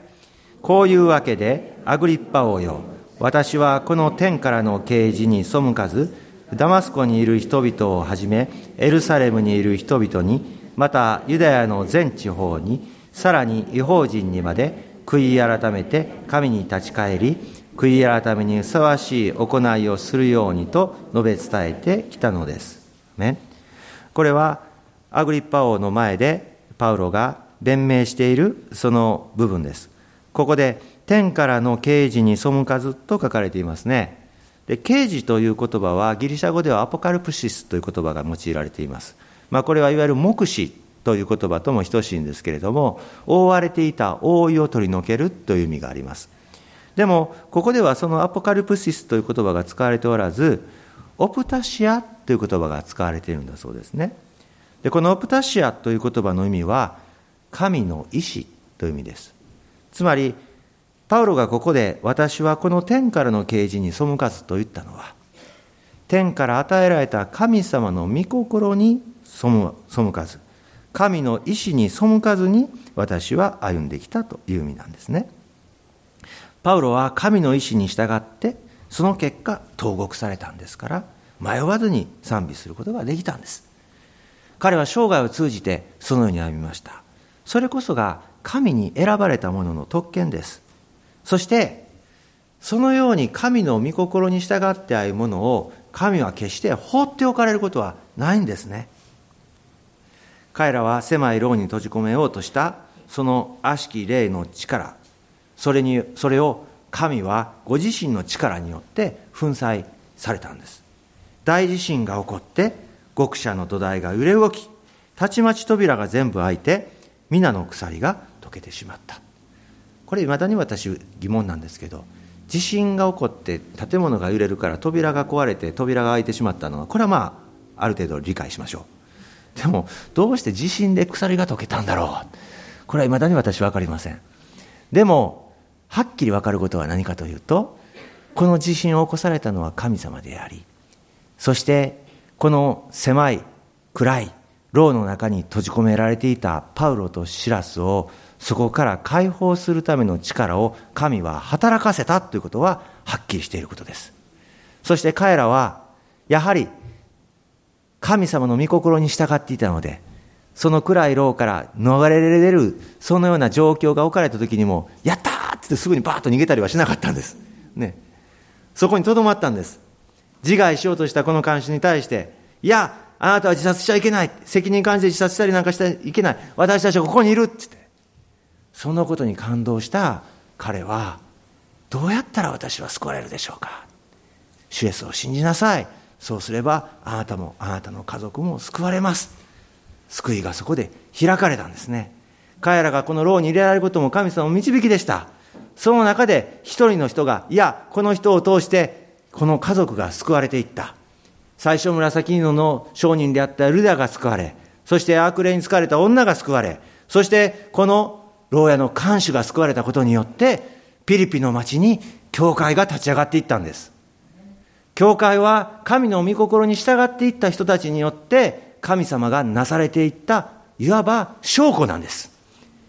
こういうわけで、アグリッパ王よ、私はこの天からの啓示に背かず、ダマスコにいる人々をはじめ、エルサレムにいる人々に、またユダヤの全地方に、さらに違法人にまで、悔い改めて神に立ち返り悔い改めにふさわしい行いをするようにと述べ伝えてきたのです。ね、これはアグリッパ王の前でパウロが弁明しているその部分です。ここで天からの啓示に背かずと書かれていますね。で、啓示という言葉はギリシャ語ではアポカルプシスという言葉が用いられています。まあ、これはいわゆる目視という言葉とも等しいんですけれども、覆われていた覆いを取り除けるという意味があります。でも、ここではそのアポカルプシスという言葉が使われておらず、オプタシアという言葉が使われているんだそうですね。で、このオプタシアという言葉の意味は、神の意志という意味です。つまり、パウロがここで私はこの天からの啓示に背かずと言ったのは、天から与えられた神様の御心に背かず、神の意志に背かずに私は歩んできたという意味なんですね。パウロは神の意志に従ってその結果投獄されたんですから迷わずに賛美することができたんです。彼は生涯を通じてそのように歩みました。それこそが神に選ばれた者の特権です。そしてそのように神の御心に従って歩むものを神は決して放っておかれることはないんですね。彼らは狭い牢に閉じ込めようとしたその悪しき霊の力それにそれを神はご自身の力によって粉砕されたんです大地震が起こって極者の土台が揺れ動きたちまち扉が全部開いて皆の鎖が解けてしまったこれいまだに私疑問なんですけど地震が起こって建物が揺れるから扉が壊れて扉が開いてしまったのはこれはまあある程度理解しましょうでも、どうして地震で鎖が解けたんだろう？これは未だに私分かりません。でも、はっきり分かることは何かというと、この地震を起こされたのは神様であり、そして、この狭い、暗い、牢の中に閉じ込められていたパウロとシラスをそこから解放するための力を神は働かせたということははっきりしていることです。そして彼らはやはり神様の御心に従っていたので、その暗い牢から逃れられる、そのような状況が置かれた時にも、やったーってすぐにバーッと逃げたりはしなかったんです。ね。そこにとどまったんです。自害しようとしたこの監視に対して、いや、あなたは自殺しちゃいけない。責任感じて自殺したりなんかしちゃいけない。私たちはここにいるって言って。そのことに感動した彼は、どうやったら私は救われるでしょうか？主イエスを信じなさい。そうすればあなたもあなたの家族も救われます救いがそこで開かれたんですね彼らがこの牢に入れられることも神様の導きでしたその中で一人の人がいやこの人を通してこの家族が救われていった最初紫色の商人であったルダが救われそして悪霊に疲れた女が救われそしてこの牢屋の看守が救われたことによってピリピの町に教会が立ち上がっていったんです。教会は神の御心に従っていった人たちによって神様がなされていったいわば証拠なんです。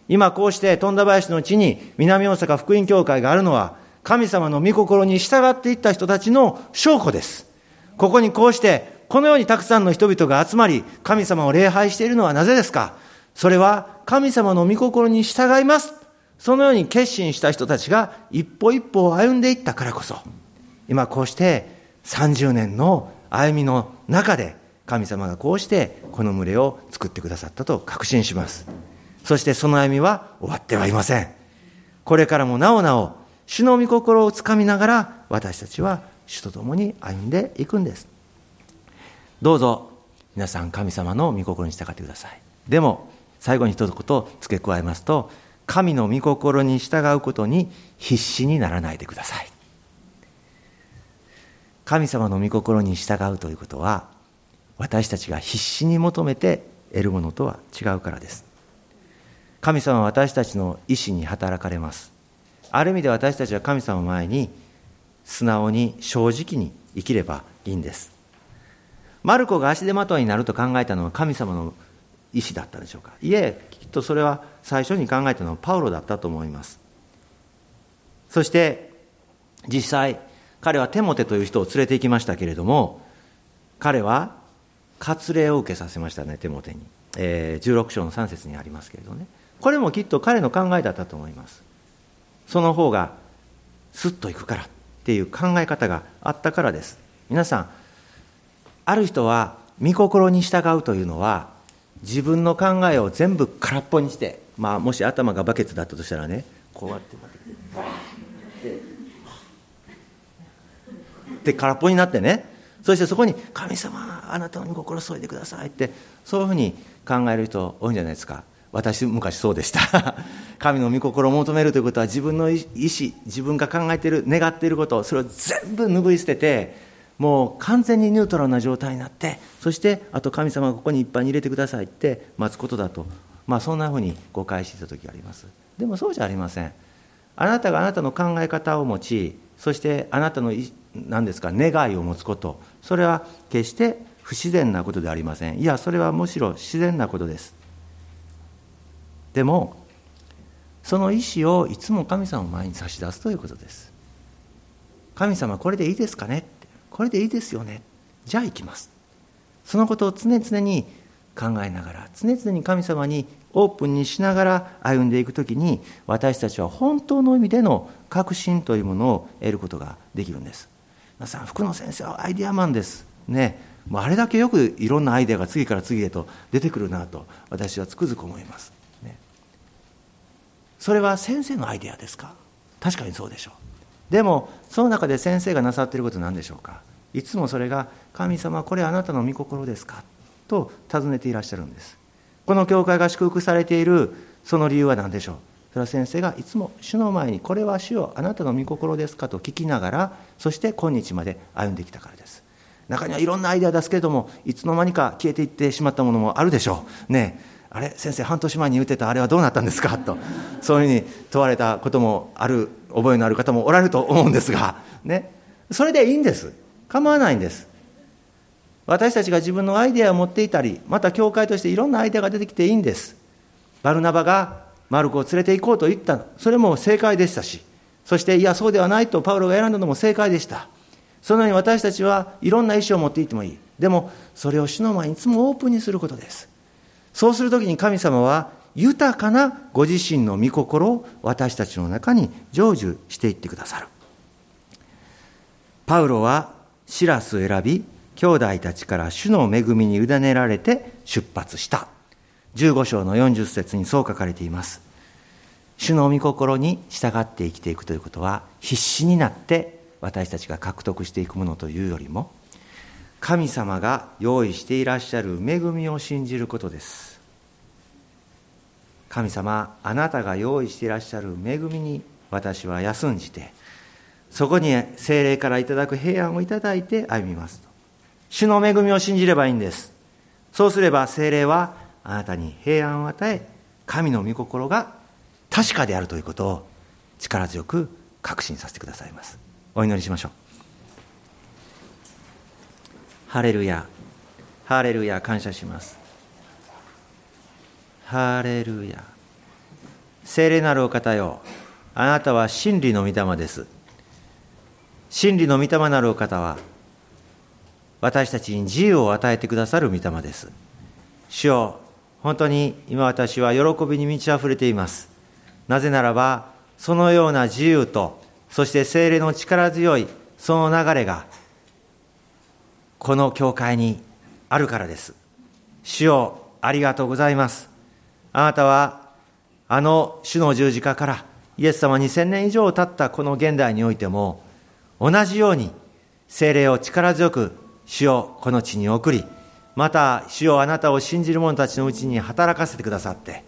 今こうして富田林の地に南大阪福音教会があるのは神様の御心に従っていった人たちの証拠です。ここにこうしてこのようにたくさんの人々が集まり神様を礼拝しているのはなぜですか？それは神様の御心に従います。そのように決心した人たちが一歩一歩歩んでいったからこそ。今こうして30年の歩みの中で神様がこうしてこの群れを作ってくださったと確信します。そしてその歩みは終わってはいません。これからもなおなお主の御心をつかみながら私たちは主と共に歩んでいくんです。どうぞ皆さん神様の御心に従ってください。でも最後に一言付け加えますと神の御心に従うことに必死にならないでください。神様の御心に従うということは私たちが必死に求めて得るものとは違うからです。神様は私たちの意志に働かれます。ある意味で私たちは神様の前に素直に正直に生きればいいんです。マルコが足手まといになると考えたのは神様の意思だったでしょうか。いえきっとそれは最初に考えたのはパウロだったと思います。そして実際彼はテモテという人を連れて行きましたけれども彼は割礼を受けさせましたねテモテに、えー、16章の3節にありますけれどね。これもきっと彼の考えだったと思います。その方がスッといくからっていう考え方があったからです。皆さんある人は御心に従うというのは自分の考えを全部空っぽにして、まあ、もし頭がバケツだったとしたらねこうやってバって。で空っぽになってね。そしてそこに「神様あなたの御心添えてください」ってそういうふうに考える人多いんじゃないですか。私昔そうでした。神の御心を求めるということは自分の意思自分が考えている願っていることそれを全部拭い捨ててもう完全にニュートラルな状態になってそしてあと神様がここにいっぱいに入れてくださいって待つことだと、まあ、そんなふうに誤解していた時があります。でもそうじゃありません。あなたがあなたの考え方を持ちそしてあなたの何ですか願いを持つこと。それは決して不自然なことではありません。いやそれはむしろ自然なことです。でもその意思をいつも神様の前に差し出すということです。神様これでいいですかね？これでいいですよね。じゃあ行きます。そのことを常々に考えながら常々に神様にオープンにしながら歩んでいく時に私たちは本当の意味での確信というものを得ることができるんです。皆さん福野先生はアイデアマンです。ね。もうあれだけよくいろんなアイデアが次から次へと出てくるなと私はつくづく思います、ね、それは先生のアイデアですか？確かにそうでしょう。でもその中で先生がなさっていること何でしょうか？いつもそれが「神様これあなたの御心ですか?」と尋ねていらっしゃるんです。この教会が祝福されているその理由は何でしょう？それは先生がいつも主の前に「これは主よあなたの御心ですか?」と聞きながらそして今日まで歩んできたからです。中にはいろんなアイデア出すけれどもいつの間にか消えていってしまったものもあるでしょう。ね。えあれ？先生半年前に言ってたあれはどうなったんですか？とそういうふうに問われたこともある覚えのある方もおられると思うんですが、ね、それでいいんです。構わないんです。私たちが自分のアイデアを持っていたりまた教会としていろんなアイデアが出てきていいんです。バルナバがマルコを連れて行こうと言った。それも正解でしたし。そしていやそうではないとパウロが選んだのも正解でした。そのように私たちはいろんな意思を持っていってもいい。でもそれを主の前にいつもオープンにすることです。そうするときに神様は豊かなご自身の御心を私たちの中に成就していってくださる。パウロはシラスを選び、兄弟たちから主の恵みに委ねられて出発した。15章の40節にそう書かれています。主の御心に従って生きていくということは必死になって私たちが獲得していくものというよりも神様が用意していらっしゃる恵みを信じることです神様あなたが用意していらっしゃる恵みに私は休んじてそこに精霊からいただく平安をいただいて歩みますと。主の恵みを信じればいいんです。そうすれば精霊はあなたに平安を与え神の御心が確かであるということを力強く確信させてくださいます。お祈りしましょう。ハレルヤ。ハレルヤ感謝します。ハレルヤ。聖霊なるお方よ。あなたは真理の御霊です。真理の御霊なるお方は私たちに自由を与えてくださる御霊です。主よ本当に今私は喜びに満ち溢れています。なぜならばそのような自由とそして精霊の力強いその流れがこの教会にあるからです。主よありがとうございます。あなたはあの主の十字架からイエス様2000年以上経ったこの現代においても同じように精霊を力強く主をこの地に送りまた主をあなたを信じる者たちのうちに働かせてくださって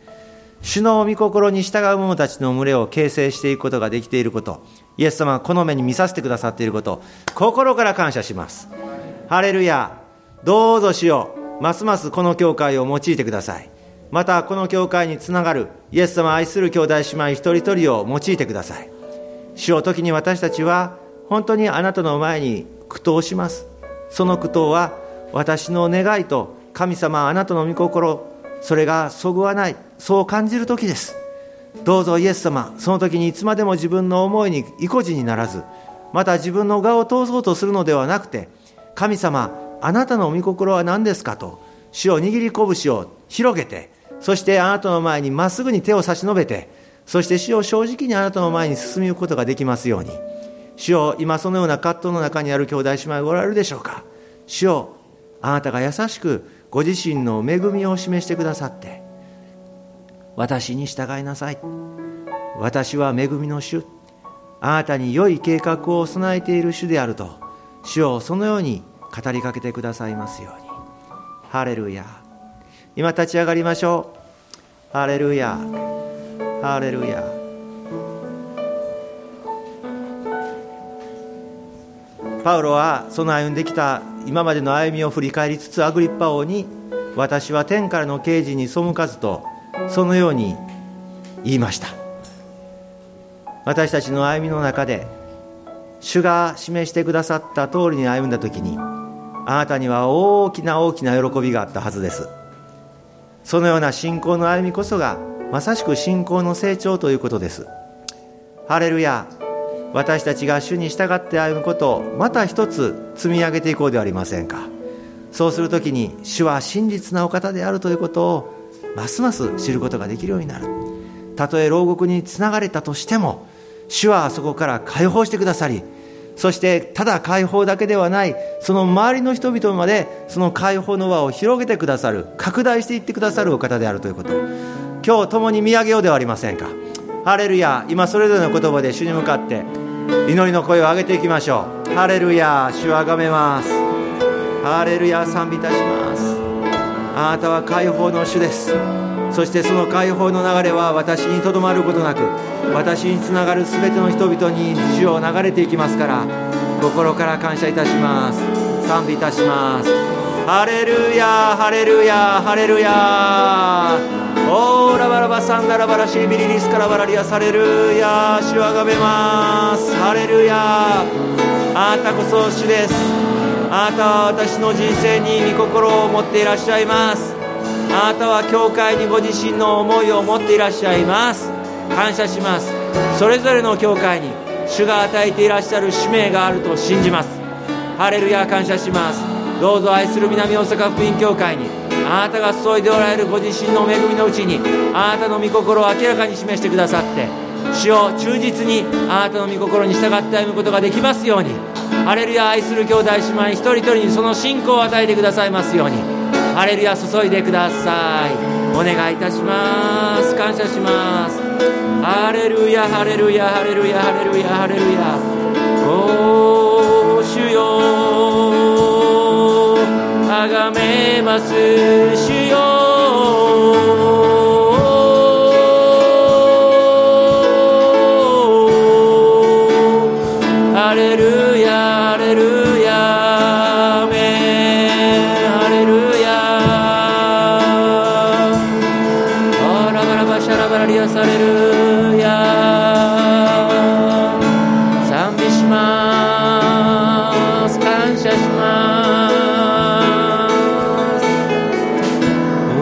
主の御心に従う者たちの群れを形成していくことができていることイエス様がこの目に見させてくださっていること心から感謝します。ハレルヤどうぞ主よますますこの教会を用いてください。またこの教会につながるイエス様愛する兄弟姉妹一人一人を用いてください。主を時に私たちは本当にあなたの前に苦闘します。その苦闘は私の願いと神様あなたの御心それがそぐわないそう感じる時です。どうぞイエス様その時にいつまでも自分の思いに意固地にならずまた自分の我を通そうとするのではなくて神様あなたの御心は何ですかと主を握り拳を広げてそしてあなたの前にまっすぐに手を差し伸べてそして主を正直にあなたの前に進みゆくことができますように。主を今そのような葛藤の中にある兄弟姉妹がおられるでしょうか。主をあなたが優しくご自身の恵みを示してくださって。私に従いなさい。私は恵みの主。あなたに良い計画を備えている主であると主をそのように語りかけてくださいますように。ハレルヤ。今立ち上がりましょう。ハレルヤ。ハレルヤ。パウロはその歩んできた今までの歩みを振り返りつつアグリッパ王に私は天からの刑事に背かずとそのように言いました。私たちの歩みの中で主が示してくださった通りに歩んだ時にあなたには大きな大きな喜びがあったはずです。そのような信仰の歩みこそがまさしく信仰の成長ということです。ハレルヤ私たちが主に従って歩むことをまた一つ積み上げていこうではありませんか。そうするときに主は真実なお方であるということをますます知ることができるようになる。たとえ牢獄につながれたとしても主はそこから解放してくださりそしてただ解放だけではないその周りの人々までその解放の輪を広げてくださる拡大していってくださるお方であるということ。今日共に見上げようではありませんか。ハレルヤ今それぞれの言葉で主に向かって祈りの声を上げていきましょう。ハレルヤ主をあがめます。ハレルヤ賛美いたします。あなたは解放の主です。そしてその解放の流れは私にとどまることなく私につながる全ての人々に主を流れていきますから心から感謝いたします。賛美いたします。ハレルヤハレルヤハレルヤ。オーラバラバサンダラバラシビリリスカラバラリアサレルヤ。主をあがめます。ハレルヤ。あなたこそ主です。あなたは私の人生に御心を持っていらっしゃいます。あなたは教会にご自身の思いを持っていらっしゃいます。感謝します。それぞれの教会に主が与えていらっしゃる使命があると信じます。ハレルヤ感謝します。どうぞ愛する南大阪福音教会にあなたが注いでおられるご自身の恵みのうちにあなたの御心を明らかに示してくださって主を忠実にあなたの御心に従って歩むことができますようにハレルヤ愛する兄弟姉妹一人一人にその信仰を与えてくださいますように。ハレルヤ注いでください。お願いいたします。感謝します。ハレルヤハレルヤハレルヤハレルヤハレルヤ。お主よ。あがめます。主されるや。賛美します。感謝します。お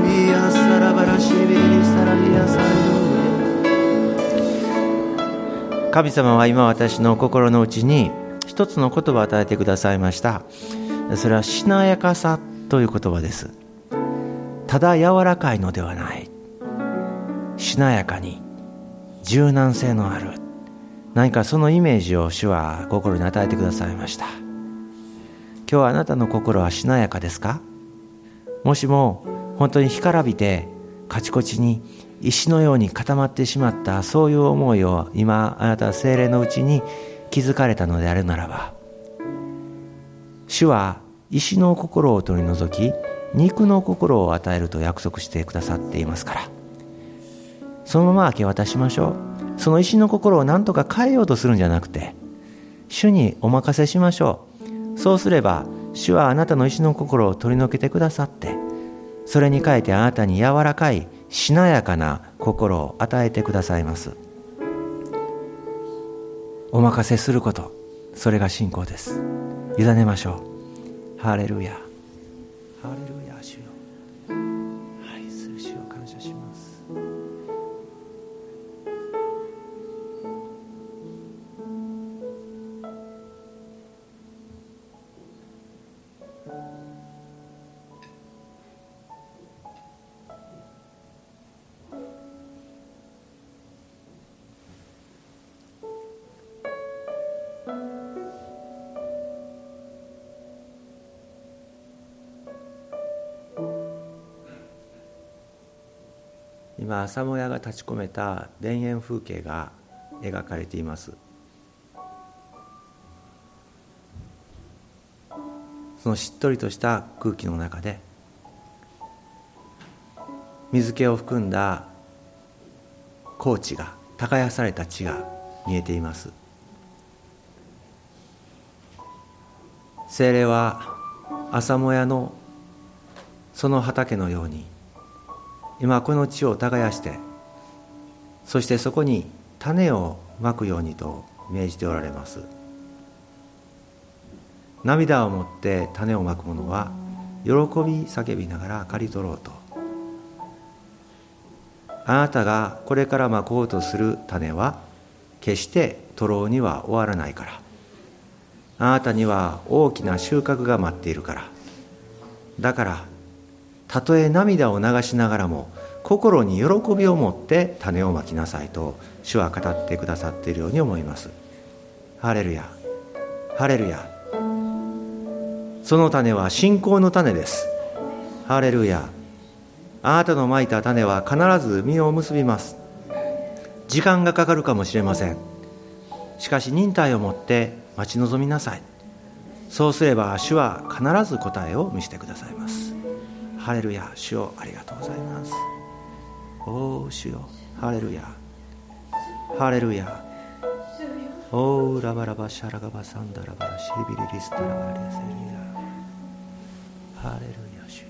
ういやさらばらしびりさらやさる神様は今私の心の内に一つの言葉を与えてくださいました。それはしなやかさという言葉です。ただ柔らかいのではない。しなやかに柔軟性のある何かそのイメージを主は心に与えてくださいました。今日はあなたの心はしなやかですか？もしも本当に干からびてカチコチに石のように固まってしまったそういう思いを今あなたは精霊のうちに気づかれたのであるならば主は石の心を取り除き肉の心を与えると約束してくださっていますから。そのまま明け渡しましょう。その石の心を何とか変えようとするんじゃなくて主にお任せしましょう。そうすれば主はあなたの石の心を取り除けてくださってそれに変えてあなたに柔らかいしなやかな心を与えてくださいます。お任せすることそれが信仰です。委ねましょう。ハレルヤ。ハレルヤ。朝もやが立ち込めた田園風景が描かれています。そのしっとりとした空気の中で水気を含んだ高地が耕された地が見えています。精霊は朝もやのその畑のように今この地を耕してそしてそこに種をまくようにと命じておられます。涙を持って種をまく者は喜び叫びながら刈り取ろうと。あなたがこれからまこうとする種は決して取ろうには終わらないから。あなたには大きな収穫が待っているから。だからたとえ涙を流しながらも心に喜びを持って種をまきなさいと主は語ってくださっているように思います。ハレルヤ。ハレルヤ。その種は信仰の種です。ハレルヤ。あなたのまいた種は必ず実を結びます。時間がかかるかもしれません。しかし忍耐を持って待ち望みなさい。そうすれば主は必ず答えを見せてくださいます。ハレルヤ。主よありがとうございます。おお主よハレルヤ。ハレルヤ。おーラバラバシャラガバサンダラバラシリビリリスタラバリアセリアハレルヤ主よ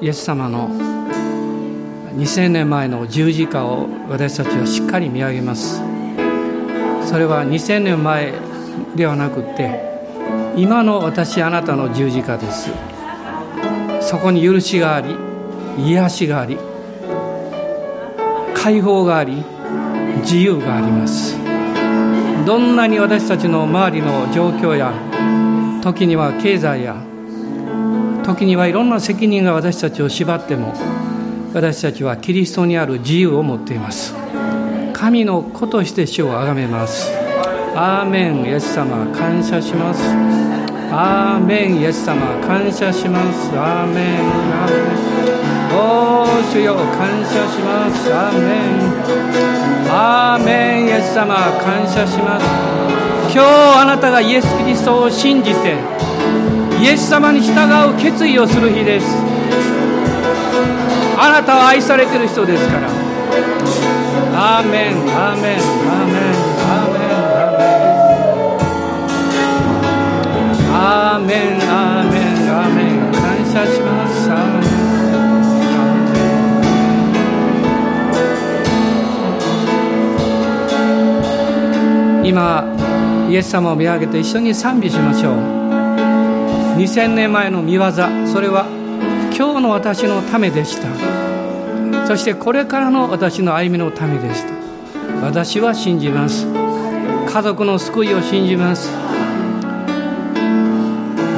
イエス様の2000年前の十字架を私たちはしっかり見上げます。それは2000年前ではなくて今の私あなたの十字架です。そこに許しがあり癒しがあり解放があり自由があります。どんなに私たちの周りの状況や時には経済や時にはいろんな責任が私たちを縛っても私たちはキリストにある自由を持っています。神の子として主を崇めます。アーメンイエス様感謝します。アーメンイエス様感謝します。アーメンアーメン。おー主よ感謝します。アーメン。アーメンイエス様感謝します。今日あなたがイエス・キリストを信じてイエス様に従う決意をする日です。あなたは愛されてる人ですから。アーメンアーメンアーメンアーメンアーメン。アーメンアーメン。感謝します。アーメン。今イエス様を見上げて一緒に賛美しましょう。2000年前の見業それは今日の私のためでした。そしてこれからの私の歩みのためでした。私は信じます。家族の救いを信じます。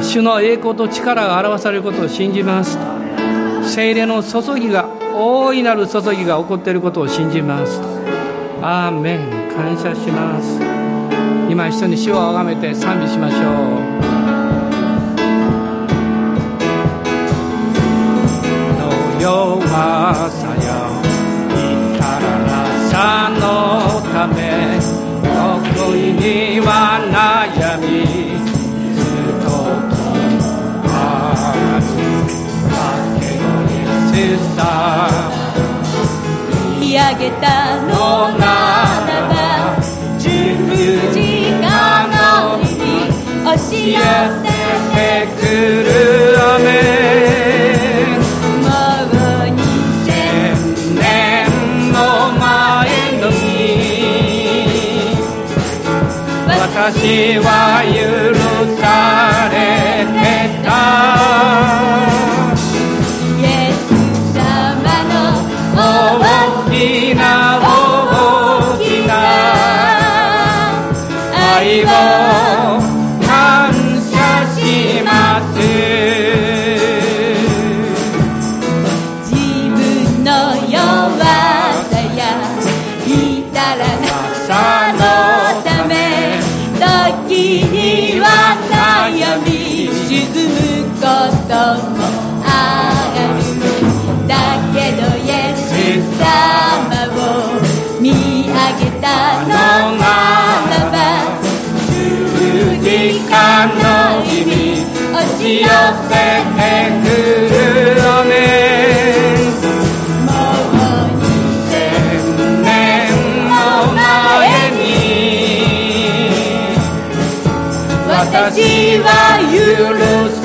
主の栄光と力が表されることを信じます。精霊の注ぎが大いなる注ぎが起こっていることを信じます。アーメン。感謝します。今一緒に主をあがめて賛美しましょう。弱さや至らなさのため得意には悩みずっとあずだけのイエスさ見上げたのならば十字架の上に押し寄せてくる雨。私は許されてた私は許す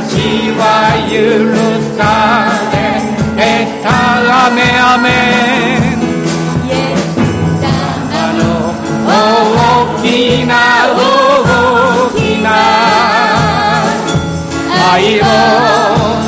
は許されてたアメアメイエス様の大きな大きな愛を。